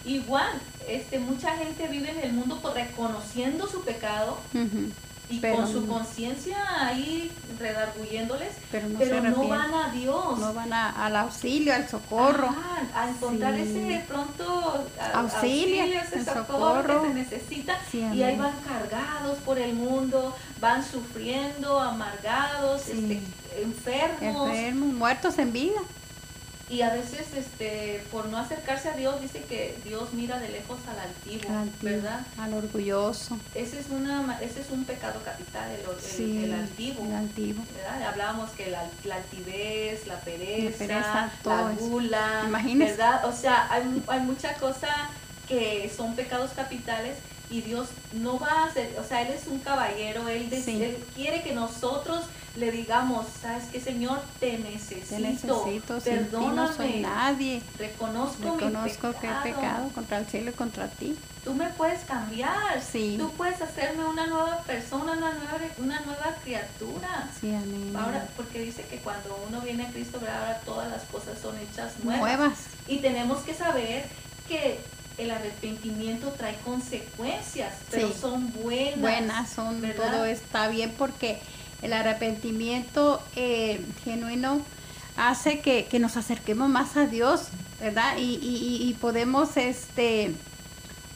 Igual, este, mucha gente vive en el mundo por reconociendo su pecado. Y Pero con su conciencia ahí redarguyéndoles, Pero no pero van a Dios. No van a- al auxilio, al socorro. Ajá, a encontrar Sí. ese pronto a- Auxilio, ese el socorro, socorro. que se necesita. Sí, y ahí van cargados por el mundo, van sufriendo, amargados, Sí. este, enfermos. Enfermos, muertos en vida. Y a veces, este, por no acercarse a Dios, dice que Dios mira de lejos al altivo, al altivo, ¿verdad? Al orgulloso. Ese es, una, ese es un pecado capital, el, el- Sí, el altivo. el altivo. ¿verdad? Hablábamos que la, la altivez, la pereza, pereza, la todo eso. gula, Imagínese. ¿verdad? O sea, hay, hay mucha cosa que son pecados capitales y Dios no va a hacer, o sea, Él es un caballero, Él, des- Sí. él quiere que nosotros le digamos, ¿sabes qué, Señor? Te necesito, Te necesito, sin ti no soy perdóname, nadie. reconozco, mi Reconozco que he pecado. pecado contra el cielo y contra ti. Tú me puedes cambiar, Sí. tú puedes hacerme una nueva persona, una nueva, una nueva criatura. Sí, amén. Ahora, porque dice que cuando uno viene a Cristo, ahora todas las cosas son hechas nuevas. Nuevas. Y tenemos que saber que el arrepentimiento trae consecuencias, pero Sí. son buenas. buenas, son, ¿verdad? todo está bien porque el arrepentimiento eh, genuino hace que, que nos acerquemos más a Dios, ¿verdad? Y, y- podemos este,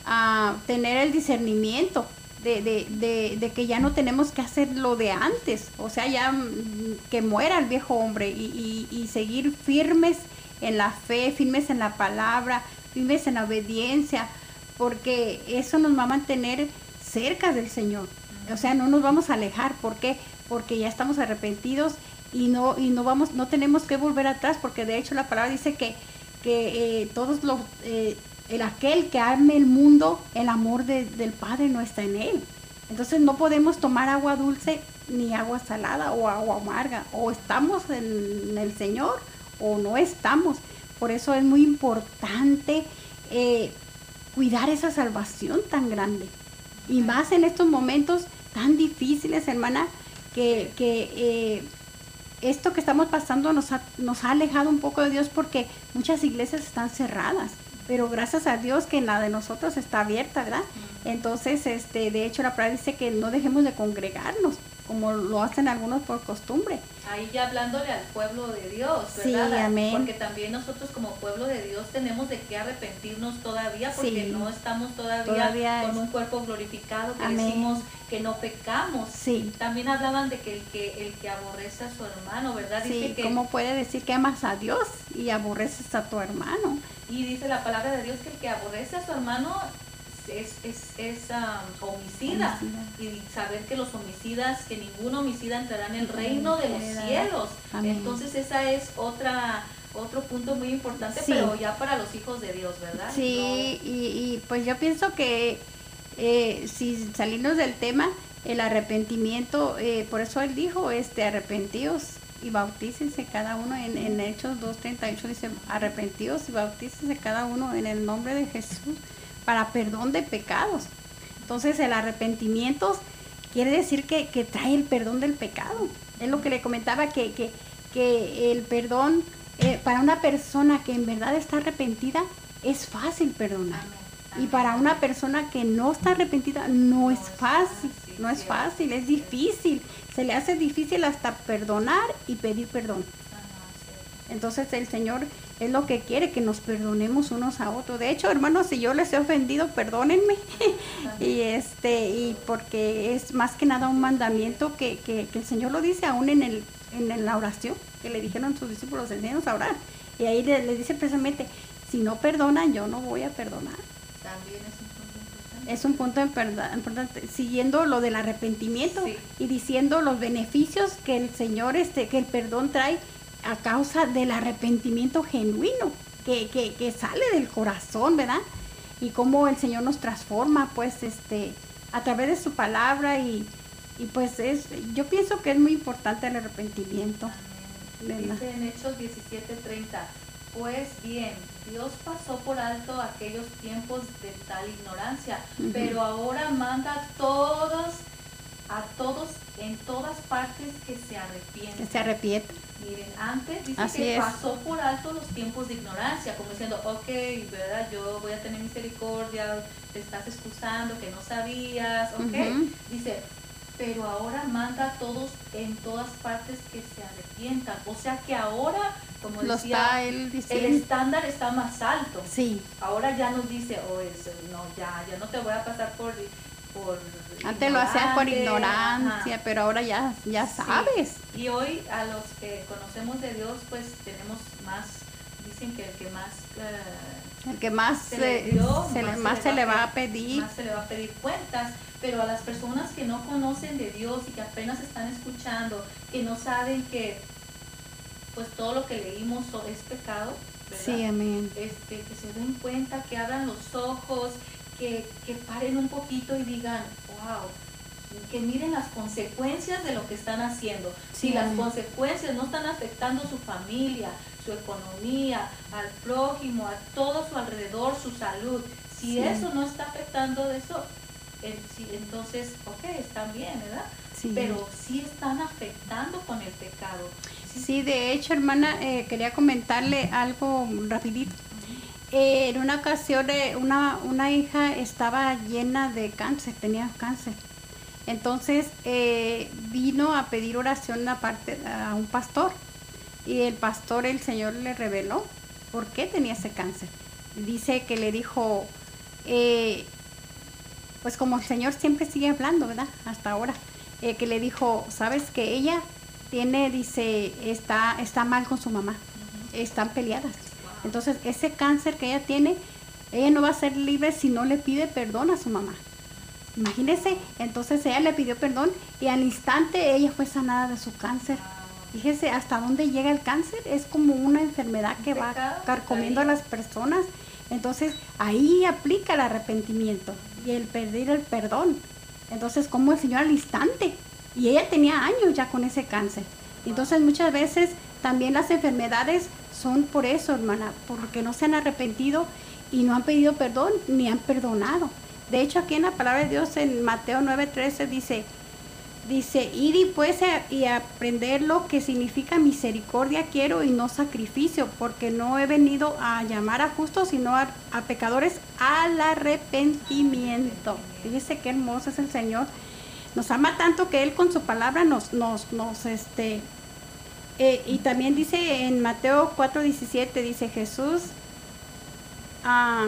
a tener el discernimiento de, de- de- de que ya no tenemos que hacer lo de antes, o sea, ya mm, que muera el viejo hombre y, y- y seguir firmes en la fe, firmes en la palabra, firmes en la obediencia, porque eso nos va a mantener cerca del Señor. O sea, no nos vamos a alejar, ¿por qué? Porque ya estamos arrepentidos y no y no vamos no tenemos que volver atrás, porque de hecho la palabra dice que que eh, todos los eh, el aquel que ame el mundo, el amor de- del Padre no está en él. Entonces no podemos tomar agua dulce ni agua salada o agua amarga. O estamos en el Señor o no estamos. Por eso es muy importante eh, cuidar esa salvación tan grande. Y más en estos momentos tan difíciles, hermana, que, que eh, esto que estamos pasando nos ha, nos ha alejado un poco de Dios porque muchas iglesias están cerradas. Pero gracias a Dios que en la de nosotros está abierta, ¿verdad? Entonces, este, de hecho, la palabra dice que no dejemos de congregarnos, como lo hacen algunos por costumbre. Ahí ya hablándole al pueblo de Dios, Sí, ¿verdad? amén. Porque también nosotros como pueblo de Dios tenemos de qué arrepentirnos todavía porque Sí. no estamos todavía, Todavía con es- un cuerpo glorificado que Amén. decimos que no pecamos. Sí. También hablaban de que el que el que aborrece a su hermano, ¿verdad? Dice Sí, que ¿cómo puede decir que amas a Dios y aborreces a tu hermano? y dice la palabra de Dios que el que aborrece a su hermano es, es, es ah, homicida. Homicida. Y saber que los homicidas, que ningún homicida entrará en el reino de los cielos. Amén. Entonces esa es otra otro punto muy importante, Sí. pero ya para los hijos de Dios, ¿verdad? Sí, y, y, pues yo pienso que eh, si salimos del tema, el arrepentimiento, eh, por eso él dijo, este, arrepentidos y bautícense cada uno, en, en Hechos 2.38 dice, arrepentidos y bautícense cada uno en el nombre de Jesús para perdón de pecados. Entonces el arrepentimiento quiere decir que, que trae el perdón del pecado. Es lo que le comentaba, que, que, que el perdón eh, para una persona que en verdad está arrepentida, es fácil perdonar. Y para una persona que no está arrepentida, no, es fácil, no es fácil, es difícil. Se le hace difícil hasta perdonar y pedir perdón. Entonces el Señor es lo que quiere, que nos perdonemos unos a otros. De hecho, hermanos, si yo les he ofendido, perdónenme. y este, y porque es más que nada un mandamiento que, que, el Señor lo dice aún en, el, en la oración, que le dijeron sus discípulos, enséñanos a orar. Y ahí le, le dice precisamente, si no perdonan, yo no voy a perdonar. También es un punto importante. Es un punto importante, siguiendo lo del arrepentimiento y diciendo los beneficios que el Señor, este, que el perdón trae a causa del arrepentimiento genuino que, que, que sale del corazón, ¿verdad? Y cómo el Señor nos transforma, pues, este, a través de su palabra y, y pues es, yo pienso que es muy importante el arrepentimiento. Dice en Hechos 17:30, pues bien, Dios pasó por alto aquellos tiempos de tal ignorancia, pero ahora manda a todos, a todos en todas partes que se arrepienten. Que se arrepienten. Miren, antes dice que pasó por alto los tiempos de ignorancia, como diciendo, ok, ¿verdad? Yo voy a tener misericordia, te estás excusando, que no sabías, ok. Dice, pero ahora manda a todos en todas partes que se arrepientan. O sea que ahora como decía, el estándar está más alto. Sí. Ahora ya nos dice, oh, no, ya, ya no te voy a pasar por... por Antes lo hacías por ignorancia, pero ahora ya, ya sabes. Y hoy a los que conocemos de Dios, pues tenemos más, dicen que el que más... el que más se, le, más, se, le, va a pedir. Más se le va a pedir cuentas. Pero a las personas que no conocen de Dios y que apenas están escuchando, que no saben que pues todo lo que leímos es pecado. ¿verdad? Sí, amén. Este, que se den cuenta, que abran los ojos, que, paren un poquito y digan, wow, que miren las consecuencias de lo que están haciendo. si las consecuencias no están afectando su familia, su economía, al prójimo, a todo su alrededor, su salud, si eso no está afectando eso, entonces, ok, están bien, ¿verdad? Pero sí están afectando con el pecado. Sí, de hecho, hermana, eh, quería comentarle algo rapidito. Eh, en una ocasión eh, una, una hija estaba llena de cáncer, tenía cáncer. Entonces vino a pedir oración aparte a un pastor y el pastor, el Señor le reveló por qué tenía ese cáncer. Dice que le dijo, pues como el Señor siempre sigue hablando, ¿verdad? Hasta ahora, que le dijo, sabes que ella tiene, dice, está, está mal con su mamá, están peleadas. Entonces, ese cáncer que ella tiene, ella no va a ser libre si no le pide perdón a su mamá. Imagínese, entonces ella le pidió perdón y al instante ella fue sanada de su cáncer. Fíjese hasta dónde llega el cáncer, es como una enfermedad que va carcomiendo a las personas. Entonces ahí aplica el arrepentimiento y el pedir el perdón. Entonces, como el Señor al instante y ella tenía años ya con ese cáncer. Entonces muchas veces también las enfermedades son por eso, hermana, porque no se han arrepentido y no han pedido perdón ni han perdonado. De hecho, aquí en la palabra de Dios en Mateo 9:13 dice, dice, y pues y aprender lo que significa misericordia quiero y no sacrificio, porque no he venido a llamar a justos, sino a, a pecadores al arrepentimiento. Fíjese qué hermoso es el Señor nos ama tanto que Él con su palabra nos, nos, nos, este, eh, y también dice en Mateo 4:17, dice Jesús, ah,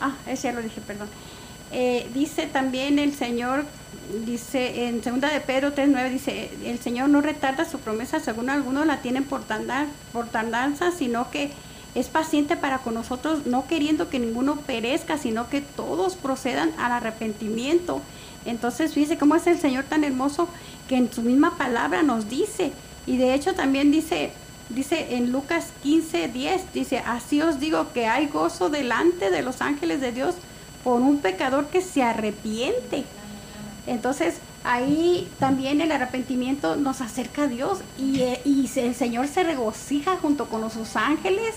ah, ese ya lo dije, perdón. Eh, dice también el Señor, dice en segunda de Pedro 3.9, dice, el Señor no retarda su promesa según algunos la tienen por, por tardanza, sino que es paciente para con nosotros, no queriendo que ninguno perezca, sino que todos procedan al arrepentimiento. Entonces, fíjese cómo es el Señor tan hermoso que en su misma palabra nos dice. Y de hecho también dice, dice en Lucas 15, 10, dice, así os digo que hay gozo delante de los ángeles de Dios por un pecador que se arrepiente. Entonces, ahí también el arrepentimiento nos acerca a Dios y, eh, y el Señor se regocija junto con los sus ángeles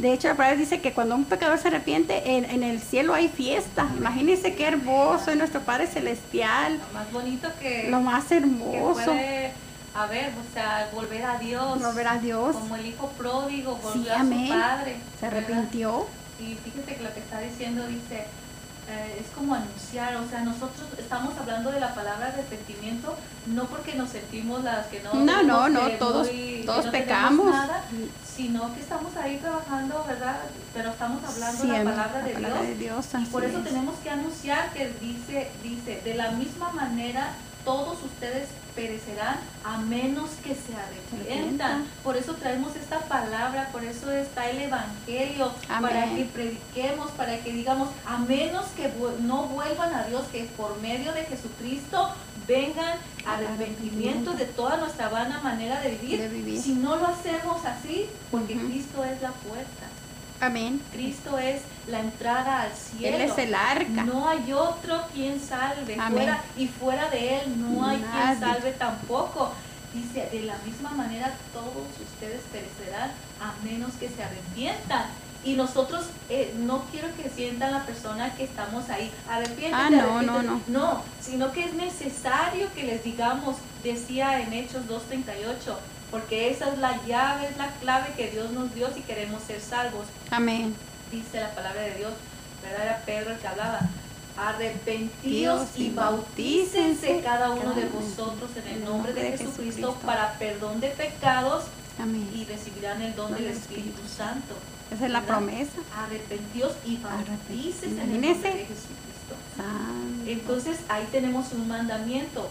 de hecho, la palabra dice que cuando un pecador se arrepiente, en, el cielo hay fiesta. Imagínense qué hermoso es nuestro Padre Celestial. Lo más bonito que... Lo más hermoso. Que a ver, o sea, volver a Dios. Volver a Dios. Como el hijo pródigo volvió Sí, a amén. su padre. Se ¿verdad? arrepintió. Y fíjese que lo que está diciendo dice, eh, es como anunciar, o sea, nosotros estamos hablando de la palabra arrepentimiento, no porque nos sentimos las que no... No, no, no, que todos- muy- que todos no pecamos. nada, sino que estamos ahí trabajando, ¿verdad? Pero estamos hablando Sí, la palabra de La palabra Dios. de Dios, Y por eso es. tenemos que anunciar que dice, dice, de la misma manera todos ustedes perecerán a menos que se arrepientan. Por eso traemos esta palabra, por eso está el Evangelio, para que prediquemos, para que digamos, a menos que no vuelvan a Dios, que por medio de Jesucristo vengan arrepentimiento de toda nuestra vana manera de vivir. De vivir. Si no lo hacemos así, porque. Cristo es la puerta. Amén. Cristo es la entrada al cielo. Él es el arca. No hay otro quien salve. Amén. Fuera, y fuera de Él no hay Nadie. quien salve tampoco. Dice, de la misma manera todos ustedes perecerán a menos que se arrepientan. Y nosotros, eh, no quiero que sientan la persona que estamos ahí, arrepiéntete, Ah, no, arrepiéntete". no, No, sino que es necesario que les digamos, decía en Hechos 2.38, porque esa es la llave, es la clave que Dios nos dio si queremos ser salvos Amén. dice la palabra de Dios, ¿verdad? Era Pedro el que hablaba. Arrepentíos Dios, y bautícense cada uno de vosotros en el nombre de Jesucristo para perdón de pecados Amén. y recibirán el don del Espíritu Santo. Esa es la promesa. Arrepentíos y bautícense en el nombre de Jesucristo. Entonces ahí tenemos un mandamiento.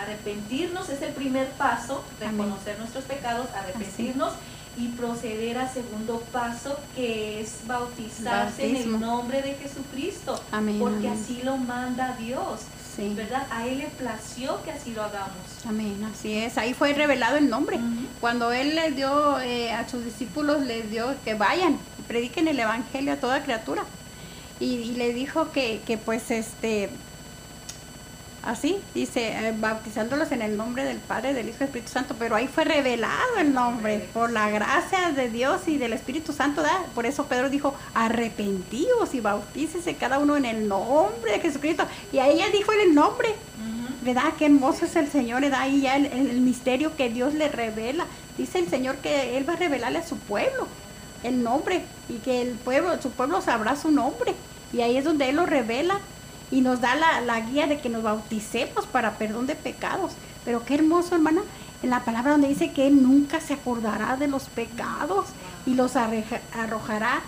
Arrepentirnos es el primer paso, Amén. reconocer nuestros pecados, arrepentirnos y proceder al segundo paso que es bautizarse en el nombre de Jesucristo, Amén, porque amén. así lo manda Dios, Sí. ¿verdad? A Él le plació que así lo hagamos. Amén, así es. Ahí fue revelado el nombre. Cuando Él les dio eh, a sus discípulos, les dio que vayan, prediquen el Evangelio a toda criatura. Y, y le dijo que, que pues este, así, dice, eh, bautizándolos en el nombre del Padre, del Hijo y del Espíritu Santo. Pero ahí fue revelado el nombre, por la gracia de Dios y del Espíritu Santo. ¿da? Por eso Pedro dijo, arrepentíos y bautícese cada uno en el nombre de Jesucristo. Y a ella dijo en el nombre. ¿Verdad? Qué hermoso es el Señor, ¿verdad? Ahí ya el, el- el misterio que Dios le revela. Dice el Señor que Él va a revelarle a su pueblo el nombre y que el pueblo, su pueblo sabrá su nombre. Y ahí es donde Él lo revela y nos da la, la guía de que nos bauticemos para perdón de pecados. Pero qué hermoso, hermana, en la palabra donde dice que Él nunca se acordará de los pecados y los arreja- arrojará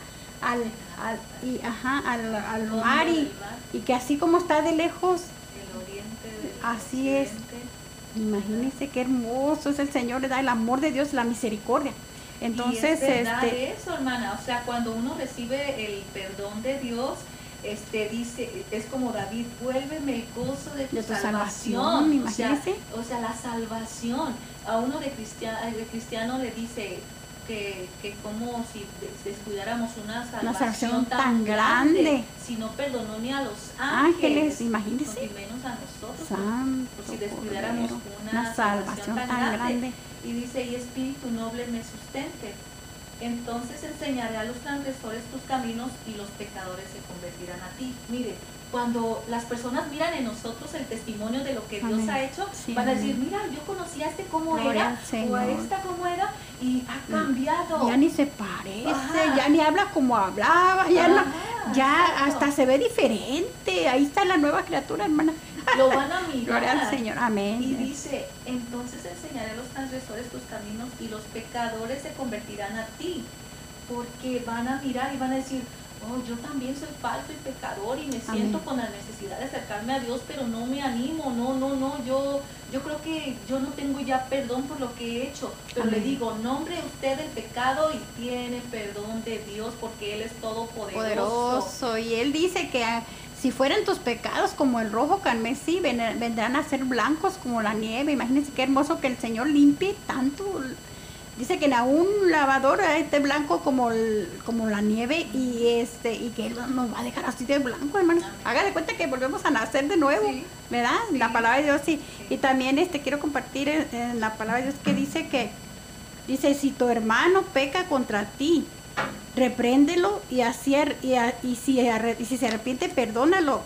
al, al, y, ajá, al, al mar y, y que así como está de lejos, el oriente del Así es. Imagínense qué hermoso es el Señor, le da el amor de Dios, la misericordia. Entonces, y es verdad este, eso, hermana. O sea, cuando uno recibe el perdón de Dios, este dice, es como David, vuélveme el gozo de tu, De tu salvación. salvación, o, sea, imagínese. o sea, la salvación. A uno de cristiano, de cristiano le dice que, que como si des- descuidáramos una salvación, salvación tan, tan grande, grande. si no perdonó ni a los Ángeles, ángeles, imagínese. ni menos a nosotros. Santo por si descuidáramos Cordero, una, una salvación tan grande. y dice, y espíritu noble me sustente. Entonces enseñaré a los transgresores tus caminos y los pecadores se convertirán a ti. Mire, cuando las personas miran en nosotros el testimonio de lo que Dios Amén. ha hecho, Sí, van a decir, mira, yo conocí a este como era, o a esta como era, y ha cambiado. Ya ni se parece, Ajá. ya ni habla como hablaba, ya, no- ya hasta se ve diferente. Ahí está la nueva criatura, hermana. Lo van a mirar. Gloria al Señor, amén. Y dice, entonces enseñaré a los transgresores tus caminos y los pecadores se convertirán a ti, porque van a mirar y van a decir, oh, yo también soy falto y pecador y me siento Amén. con la necesidad de acercarme a Dios, pero no me animo, no, no, no, yo, yo creo que yo no tengo ya perdón por lo que he hecho, pero le digo, nombre usted el pecado y tiene perdón de Dios porque Él es todopoderoso. poderoso. Y él dice que ah, si fueran tus pecados como el rojo carmesí, ven- vendrán a ser blancos como la nieve. Imagínense qué hermoso que el Señor limpie tanto. Dice que en un lavador esté blanco como, el- como la nieve y este y que Él nos va a dejar así de blanco, hermano. De cuenta que volvemos a nacer de nuevo, Sí. ¿verdad? Sí. La palabra de Dios sí. Sí. Y también este quiero compartir en, en la palabra de Dios que dice que dice si tu hermano peca contra ti, repréndelo y, así, ar- y, a- y si, y si se arrepiente, perdónalo.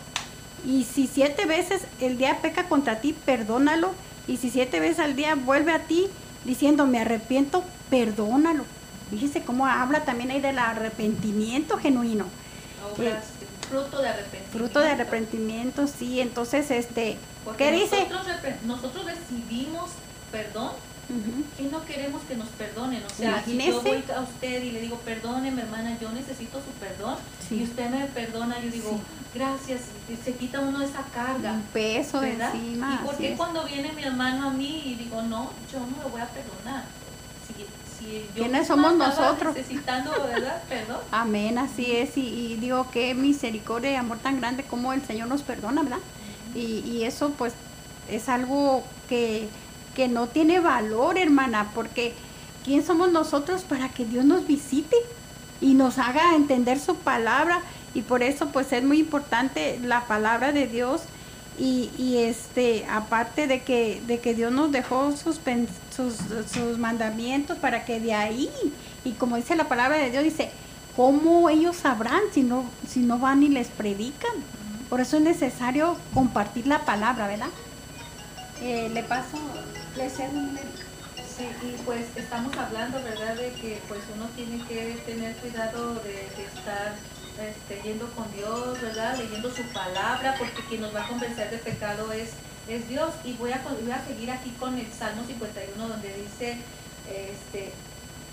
Y si siete veces el día peca contra ti, perdónalo. Y si siete veces al día vuelve a ti diciendo, me arrepiento, perdónalo. Fíjese cómo habla también ahí del arrepentimiento genuino. Obras, fruto de arrepentimiento. Fruto de arrepentimiento, sí. Entonces, este, Porque ¿qué dice? Nosotros, repre- nosotros recibimos perdón Ujú. y no queremos que nos perdonen. O sea, si yo voy a usted y le digo, perdóneme, hermana, yo necesito su perdón, Sí. y usted me perdona, yo digo, gracias, se quita uno esa carga. Un peso de encima. ¿Y por qué cuando viene mi hermano a mí y digo, no, yo no lo voy a perdonar? Si, si yo ¿Quiénes somos nosotros? necesitando, ¿verdad? Perdón. Amén, así es. Y, y digo, qué misericordia y amor tan grande como el Señor nos perdona, ¿verdad? Y, y eso pues es algo que, que no tiene valor, hermana, porque ¿quién somos nosotros para que Dios nos visite y nos haga entender su palabra? Y por eso pues es muy importante la palabra de Dios. Y, y este, aparte de que, de que Dios nos dejó sus, sus, sus mandamientos para que de ahí, y como dice la palabra de Dios, dice, ¿cómo ellos sabrán si no, si no van y les predican? Por eso es necesario compartir la palabra, ¿verdad? Eh, le paso, le cedo un- Sí, y pues estamos hablando, ¿verdad?, de que pues uno tiene que tener cuidado de estar este, yendo con Dios, ¿verdad?, leyendo su palabra, porque quien nos va a convencer de pecado es, es Dios. Y voy a, voy a seguir aquí con el Salmo 51, donde dice, este,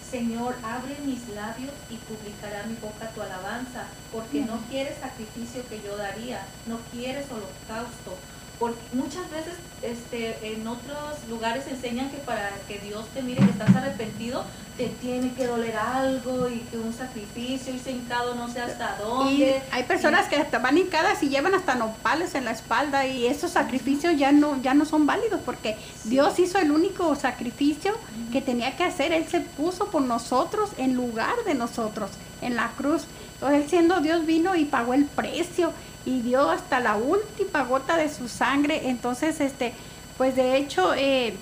Señor, abre mis labios y publicará mi boca tu alabanza, porque no quieres sacrificio que yo daría, no quieres holocausto. Porque muchas veces este, en otros lugares enseñan que para que Dios te mire que estás arrepentido, te tiene que doler algo y que un sacrificio, irse hincado no sé hasta Y dónde. hay personas que hasta van hincadas y llevan hasta nopales en la espalda y esos sacrificios ya no, ya no son válidos porque Dios hizo el único sacrificio que tenía que hacer. Él se puso por nosotros en lugar de nosotros en la cruz. Entonces él siendo Dios vino y pagó el precio y dio hasta la última gota de su sangre. Entonces, este, pues de hecho, eh,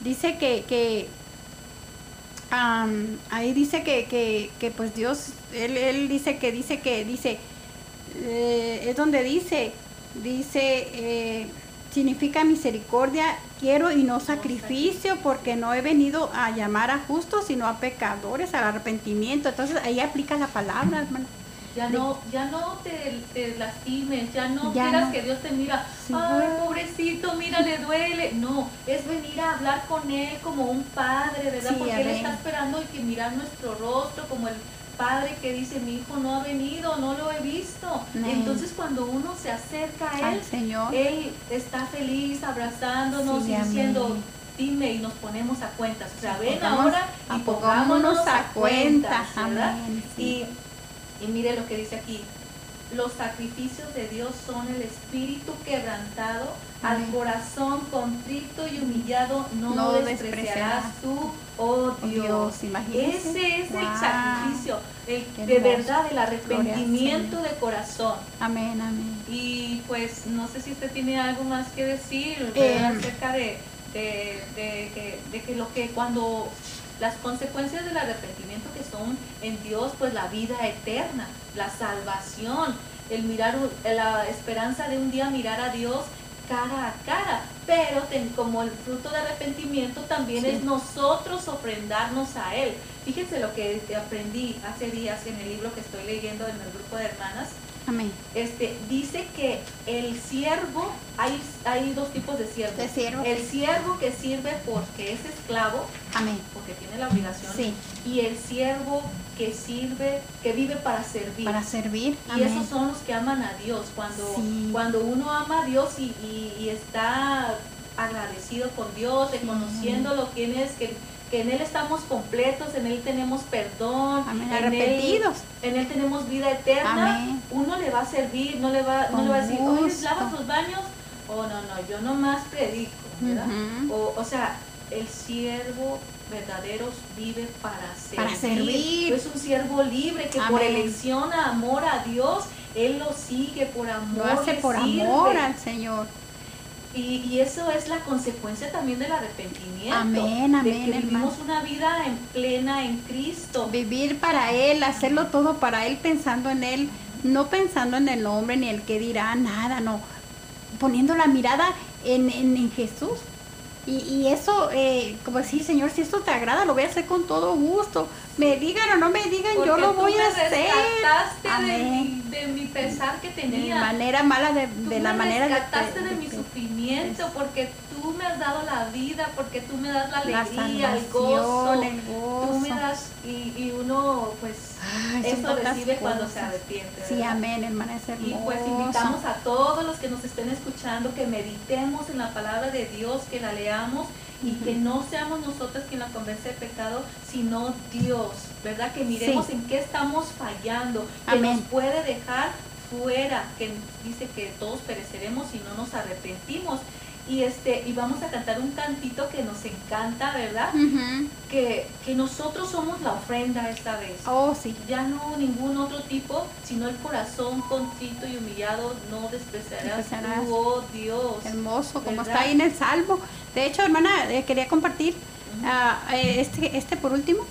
dice que, que ahí dice que, que, que, pues Dios, él, él dice que dice que dice, eh, es donde dice, dice, eh, significa misericordia, quiero y no sacrificio, porque no he venido a llamar a justos, sino a pecadores, al arrepentimiento. Entonces ahí aplica la palabra, hermano. Ya no, ya no te, te lastimes, ya no Ya quieras no. que Dios te mira, Sí. ay pobrecito, mira, le duele. No, es venir a hablar con Él como un padre, ¿verdad? Sí, Porque Él está esperando y que mirar nuestro rostro como el padre que dice, mi hijo no ha venido, no lo he visto. Amén. Entonces cuando uno se acerca a Él, Al Señor. Él está feliz abrazándonos Sí, y amén. diciendo, dime y nos ponemos a cuentas. O sea, ven ahora y pongámonos a cuentas, cuenta. ¿verdad? Amén, sí. Y, y mire lo que dice aquí. Los sacrificios de Dios son el espíritu quebrantado, al corazón contrito y humillado no, No despreciarás tú, oh Oh, Dios. Ese es el sacrificio, el, de verdad, el arrepentimiento de corazón. Amén, amén. Y pues no sé si usted tiene algo más que decir Eh, acerca de, de, de que, de que lo que cuando las consecuencias del arrepentimiento que son en Dios, pues la vida eterna, la salvación, el mirar, la esperanza de un día mirar a Dios cara a cara, pero ten- como el fruto de arrepentimiento también Sí. es nosotros ofrendarnos a Él. Fíjense lo que aprendí hace días en el libro que estoy leyendo en el grupo de hermanas, Amén. este, dice que el siervo, hay, hay dos tipos de siervos. De siervo, El siervo que sirve porque es esclavo, Amén. porque tiene la obligación. Sí. Y el siervo que sirve, que vive para servir. Para servir. y Amén. esos son los que aman a Dios. Cuando, Sí. cuando uno ama a Dios y, y- y está agradecido con Dios, reconociéndolo quién es, que, que en Él estamos completos, en Él tenemos perdón, Amén. en Él- en él tenemos vida eterna, Amén. uno le va a servir, no le va, no le va a decir, oye, lavas los baños, o no, no, yo nomás predico, ¿verdad? O, o sea, el siervo verdadero vive para servir. Para servir. Es un siervo libre que por Amén. elección, amor a Dios, él lo sigue por amor. Lo hace por sirve. amor al Señor. Y, y eso es la consecuencia también del arrepentimiento. Amén, De amén, que vivimos hermano. una vida en plena en Cristo. Vivir para Él, hacerlo todo para Él, pensando en Él, no pensando en el hombre ni el que dirá, nada, no. Poniendo la mirada en, en, en Jesús, Y, y eso, eh, como decir, Señor, si esto te agrada, lo voy a hacer con todo gusto. Me digan o no me digan, yo Porque lo tú voy a hacer. de mi, de mi pesar que De tenía. manera mala, de, de la manera de, rescataste de, de- mi de- sufrimiento porque tú me has dado la vida, porque tú me das la la alegría, el gozo. el gozo. Tú me das y, y uno pues Ay, eso recibe cuando se arrepiente. Sí, ¿verdad? amén, hermana, es hermoso. Y pues invitamos a todos los que nos estén escuchando que meditemos en la palabra de Dios, que la leamos y que no seamos nosotros quien la convence de pecado, sino Dios, ¿verdad? Que miremos Sí. en qué estamos fallando, que Amén. nos puede dejar fuera, que dice que todos pereceremos si no nos arrepentimos. Y este y vamos a cantar un cantito que nos encanta, ¿verdad? Que, que nosotros somos la ofrenda esta vez Oh, sí. ya no ningún otro tipo, sino el corazón contrito y humillado no despreciarás Despreciarás. tú, oh Dios. Hermoso, como está ahí en el Salmo. De hecho, hermana, eh, quería compartir ah, eh, este, este por último.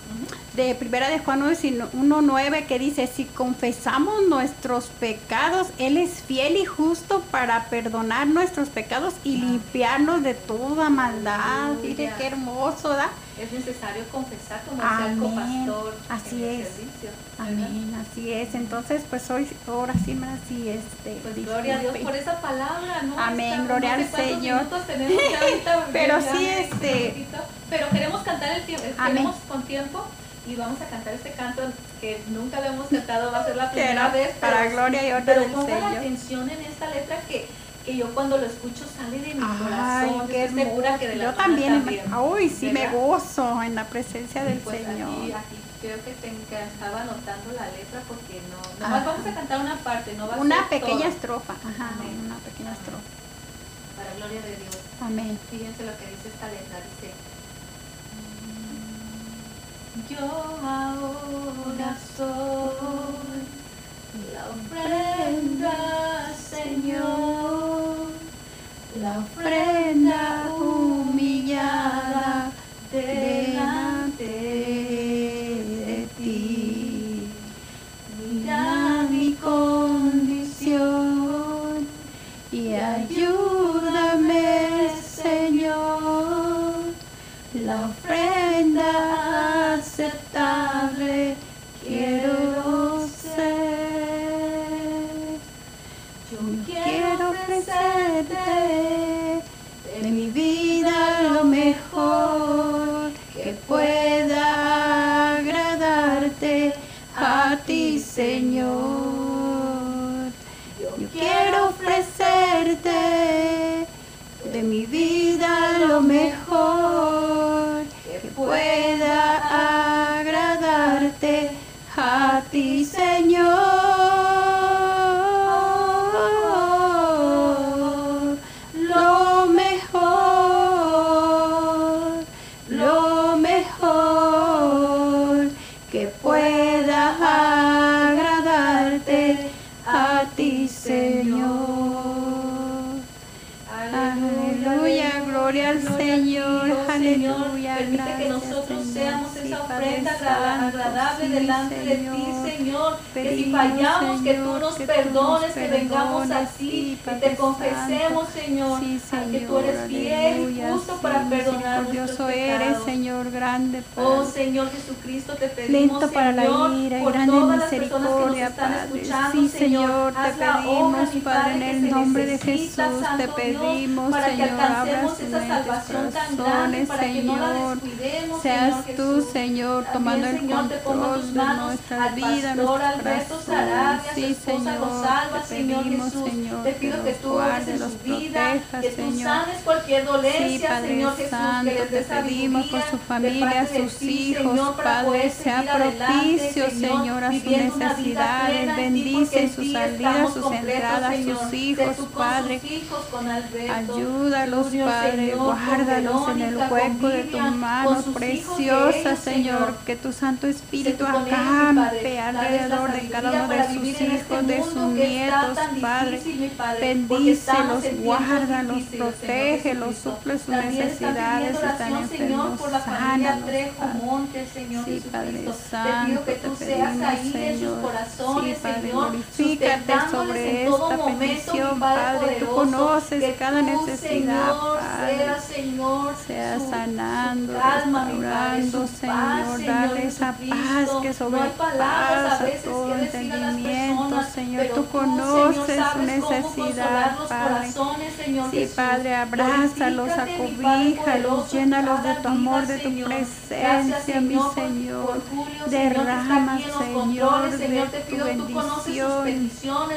De primera de Juan 1.9, que dice, si confesamos nuestros pecados, Él es fiel y justo para perdonar nuestros pecados y limpiarnos de toda maldad. Mire qué hermoso, ¿verdad? Es necesario confesar como Amén. copastor Así es. Amén, así es. Entonces, pues hoy, ahora sí, hermana, sí, este. Pues gloria a Dios por esa palabra, ¿no? Amén, gloria no sé al Señor. tenemos ahorita, Pero ya sí, este-. Pero queremos cantar el tiempo, Amén. queremos con tiempo y vamos a cantar este canto que nunca habíamos cantado, va a ser la primera era vez. para pero- gloria y honra Pero pongan Señor. atención en esta letra que, que yo cuando lo escucho sale de mi Ay, corazón. qué Estoy segura que de la Yo también, también. Uy, sí me gozo en la presencia del Pues Señor. Aquí, aquí creo que, que estaba anotando la letra porque no. Nomás Ajá. vamos a cantar una parte, no va a Una ser pequeña toda. estrofa. Ajá, Amén. una pequeña estrofa. Para gloria de Dios. Amén. Fíjense lo que dice esta letra, dice. Yo ahora soy la ofrenda, Señor, la ofrenda humillada delante de ti. Mira mi condición Y ayúdame, agradable delante de ti, Señor. Que si fallamos, que tú nos que perdones, que vengamos a ti, que te confesemos. Señor, Sí, que tú eres fiel y justo sí, para perdonar nuestros eres, pecados. Señor, grande Oh. Señor Jesucristo, te pedimos, Lento para la ira y por grande todas las personas que nos misericordia, están Padre. escuchando, Sí, Señor, te pedimos, Padre, en que el nombre de Jesús, te pedimos, para que Señor, alcancemos abra esa salvación tan grande, corazones, para que no la Señor. descuidemos, Seas tú. Señor, tomando el control de manos nuestras nuestros Alberto. Sarabia, su Sí, esposa Señor, te Señor pedimos, Jesús. Señor, te pido que tú guardes, en su vida, protejas, que tú Señor. sanes cualquier Sí, dolencia, Padre Señor Jesús, Santo, que les te pedimos por su familia, sus ti, hijos, Señor, Padre, sea propicio, Señor, Señor, a sus necesidades, bendice sus salidas, sus entradas, Señor. sus hijos, Padre. Ayúdalos, Padre, Señor, guárdalos en el hueco de tu mano preciosa, Señor, que tu Santo Espíritu acampe alrededor de cada uno de sus este hijos, de sus nietos, Padre. Bendícelos, guárdalos, protégelos, suple sus necesidades, están enfermos, sánalos, Sí, Padre Santo, te pedimos, Señor. Sí, Padre, glorifícate sobre esta petición, Padre. Tú conoces cada necesidad, Padre. Sea sanando, restaurando, Señor. Dale esa paz que sobrepasa todo entendimiento, Señor. Tú conoces su necesidad, Padre. Sí, Padre, abrázalos, acobíjalos, llénalos de tu amor, de tu presencia, mi Señor. Derrama, Señor, de tu bendición.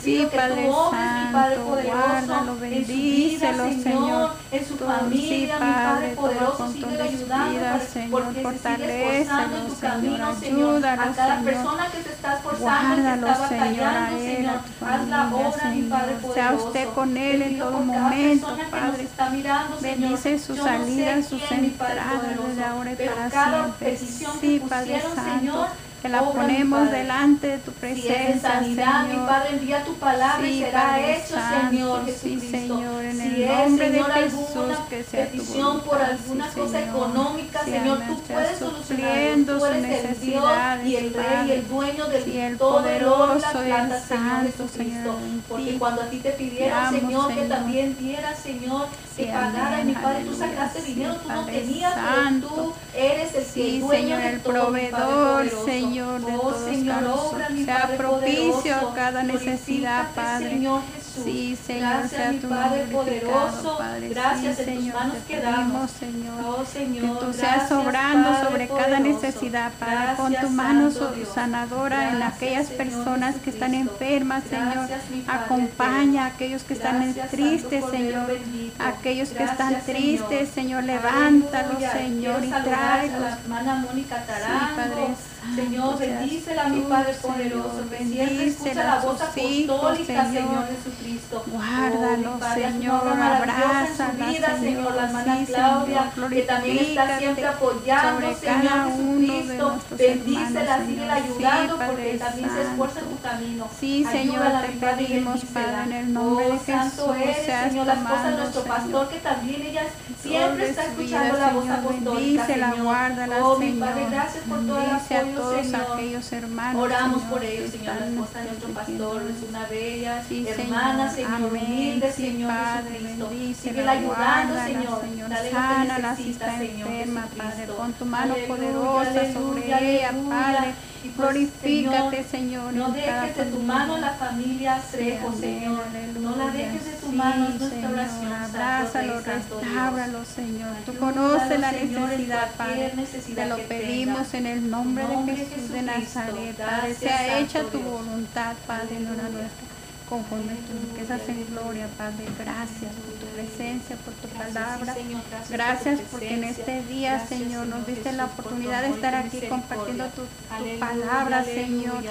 Sí, Padre Santo, guárdalo, bendícelo, Señor. En su familia, Padre, de su vida, Señor, fortalecelo, Señor, ayúdalo, a cada Señor. Persona que se está esforzando, que está batallando, Señor. tu Haz la obra, mi Padre Señor. Sea poderoso. usted con él en todo momento, Padre. está mirando. Bendice sus salidas, sus entradas poderoso, desde ahora y para siempre. Sí, Padre Santo, Señor, que la obra, mi ponemos delante de tu Si presencia, sanidad, mi Señor. Padre, envía tu palabra y Sí, será Padre hecho, Santo, Señor sí, Jesucristo. Señor, en si el es, nombre de Señor, Jesús, alguna que sea tu petición por alguna sí, cosa Señor. económica, Sí, Señor, tú puedes supliendo Tú eres el Dios y el Rey y Padre. el dueño del Sí, el todo el oro y la y plata, Señor Jesucristo. Señor, Porque cuando a ti te pidieron, amo, Señor, que Señor. también dieras, Señor, que Sí, pagara, mi Padre, tú sacaste sí, dinero, tú no tenías, pero tú eres el, Sí, el dueño Señor, de el todo, mi Padre proveedor, poderoso. Señor, de Oh, todos Señor, casos. obra, mi Sea Padre propicio poderoso. a cada necesidad, Padre. Señor Jesús. Sí, Señor, Gracias, sea mi tu Padre poderoso. Padre. Gracias, sí, en tus Señor, manos te quedamos. pedimos, Señor. Oh, Señor, que tú seas gracias, obrando Padre sobre cada necesidad, Padre. Pon tu mano sanadora en aquellas Señor personas que están enfermas, Señor. Gracias, Acompaña a aquellos que están tristes, Señor. Aquellos que están tristes, Señor. Levántalos. Señor, y tráelos. Mónica Tarango. Padre Señor, bendícela, mi Padre poderoso, siempre escucha Bendícela la voz apostólica, Señor. Señor Jesucristo. Guárdalo, Oh, Señor, en su vida, Señor, la hermana sí, Claudia, Señor, que también está siempre apoyando, Señor Jesucristo. Bendícela, sigue Señor. ayudando, Sí, porque también se Santo. esfuerza en tu camino. Sí, Señor, Ayúdala, te Padre, y pedimos. Padre, en el nombre oh, de Santo Jesús, eres, Señor, la esposa de nuestro Señor. pastor, que también ella siempre está escuchando la voz Señor, apostólica, Señor. guárdala, oh, mi Señor. Padre, gracias por todo el apoyo, todos Señor. aquellos hermanos, Oramos Señor, por ellos, Señor, la esposa de nuestro pastor, es una bella hermana, Señor. Señor, humilde, Señor Padre, Jesucristo. Sigue ayudando, Señor. Señor. Dale necesita, está Señor enferma, Padre. Pon tu mano poderosa sobre ella. Padre. Pues, Glorifícate, Señor, No dejes de tu mano la familia Trejo, Señor. No la dejes de tu mano, es nuestra Señor, oración. Abrázalo, restábralo, Señor. Tú conoces la necesidad, Padre. Te lo pedimos en el nombre, de Jesús de. Nazaret, Padre. Sea hecha tu voluntad, Padre, la nuestra. Conforme tú riquezas en gloria, Padre. Gracias por tu presencia, por tu palabra. gracias porque en este día, Señor, nos diste la por tu oportunidad de estar aquí compartiendo tu, tu palabra, Señor.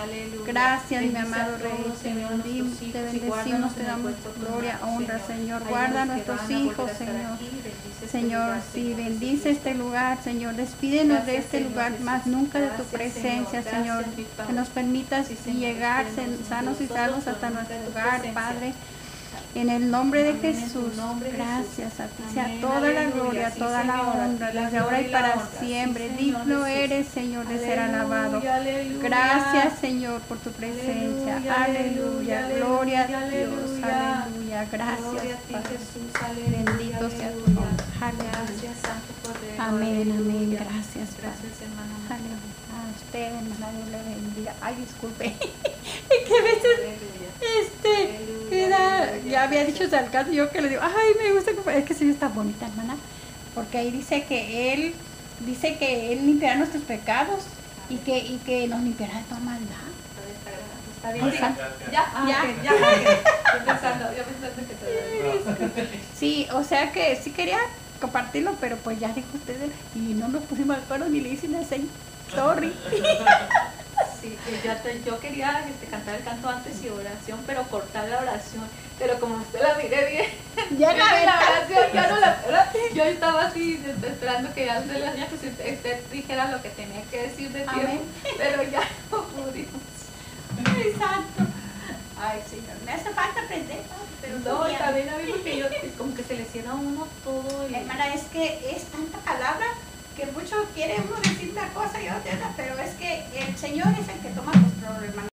Gracias, mi amado a Rey. Señor, te bendecimos, te damos tus gloria, honra, Señor. Guarda a nuestros a hijos, a Señor. Señor, Señor bendice este lugar, Señor. Despídenos de este lugar, más nunca de tu presencia, Señor. Que nos permitas llegar sanos y salvos hasta nuestro hogar. Padre. En el nombre de Amén, Jesús, nombre, Jesús. gracias a ti, sea Amén, toda la gloria, Sí, toda la honra, desde ahora y para honra. Sí, siempre. Señor Digno eres, Señor, de ser alabado. Aleluya. Gracias, Señor, por tu presencia. Aleluya, Gloria a Dios. aleluya. Aleluya. Gloria a Gracias, ti, Padre. Jesús. Bendito sea tu nombre. Aleluya. Gracias, Santo Cordero. Amén, amén. Gracias, Padre. Gracias, hermana. Aleluya. Usted, Dios le bendiga. Ay, disculpe. Es que a veces, este, era, ya había dicho Salcado yo que le digo, ay, me gusta, es que sí está bonita, hermana. Porque ahí dice que Él, dice que Él limpiará nuestros pecados y que, y que nos limpiará de toda maldad. Está bien, Ajá. ya, Ya. ok, ya, ok. Yo pensando, yo pensando que te Sí, o sea que sí quería compartirlo, pero pues ya dijo ustedes y no nos pusimos de acuerdo ni le hice una seña. Sorry. Sí, que yo, yo quería este, cantar el canto antes y oración, pero cortar la oración. Pero como usted la mire bien, Ya Viene la oración, ya no la- yo estaba así esperando que ya se la que usted dijera lo que tenía que decir de tiempo, Amén. pero ya no pudimos. Ay, santo. Ay, Señor, me hace falta aprender, pero No, también a mí porque yo, como que se le cierra a uno todo el... Hermana, es que es tanta palabra que mucho quiere uno decir una cosa y otra, pero es que el Señor es el que toma control, hermana.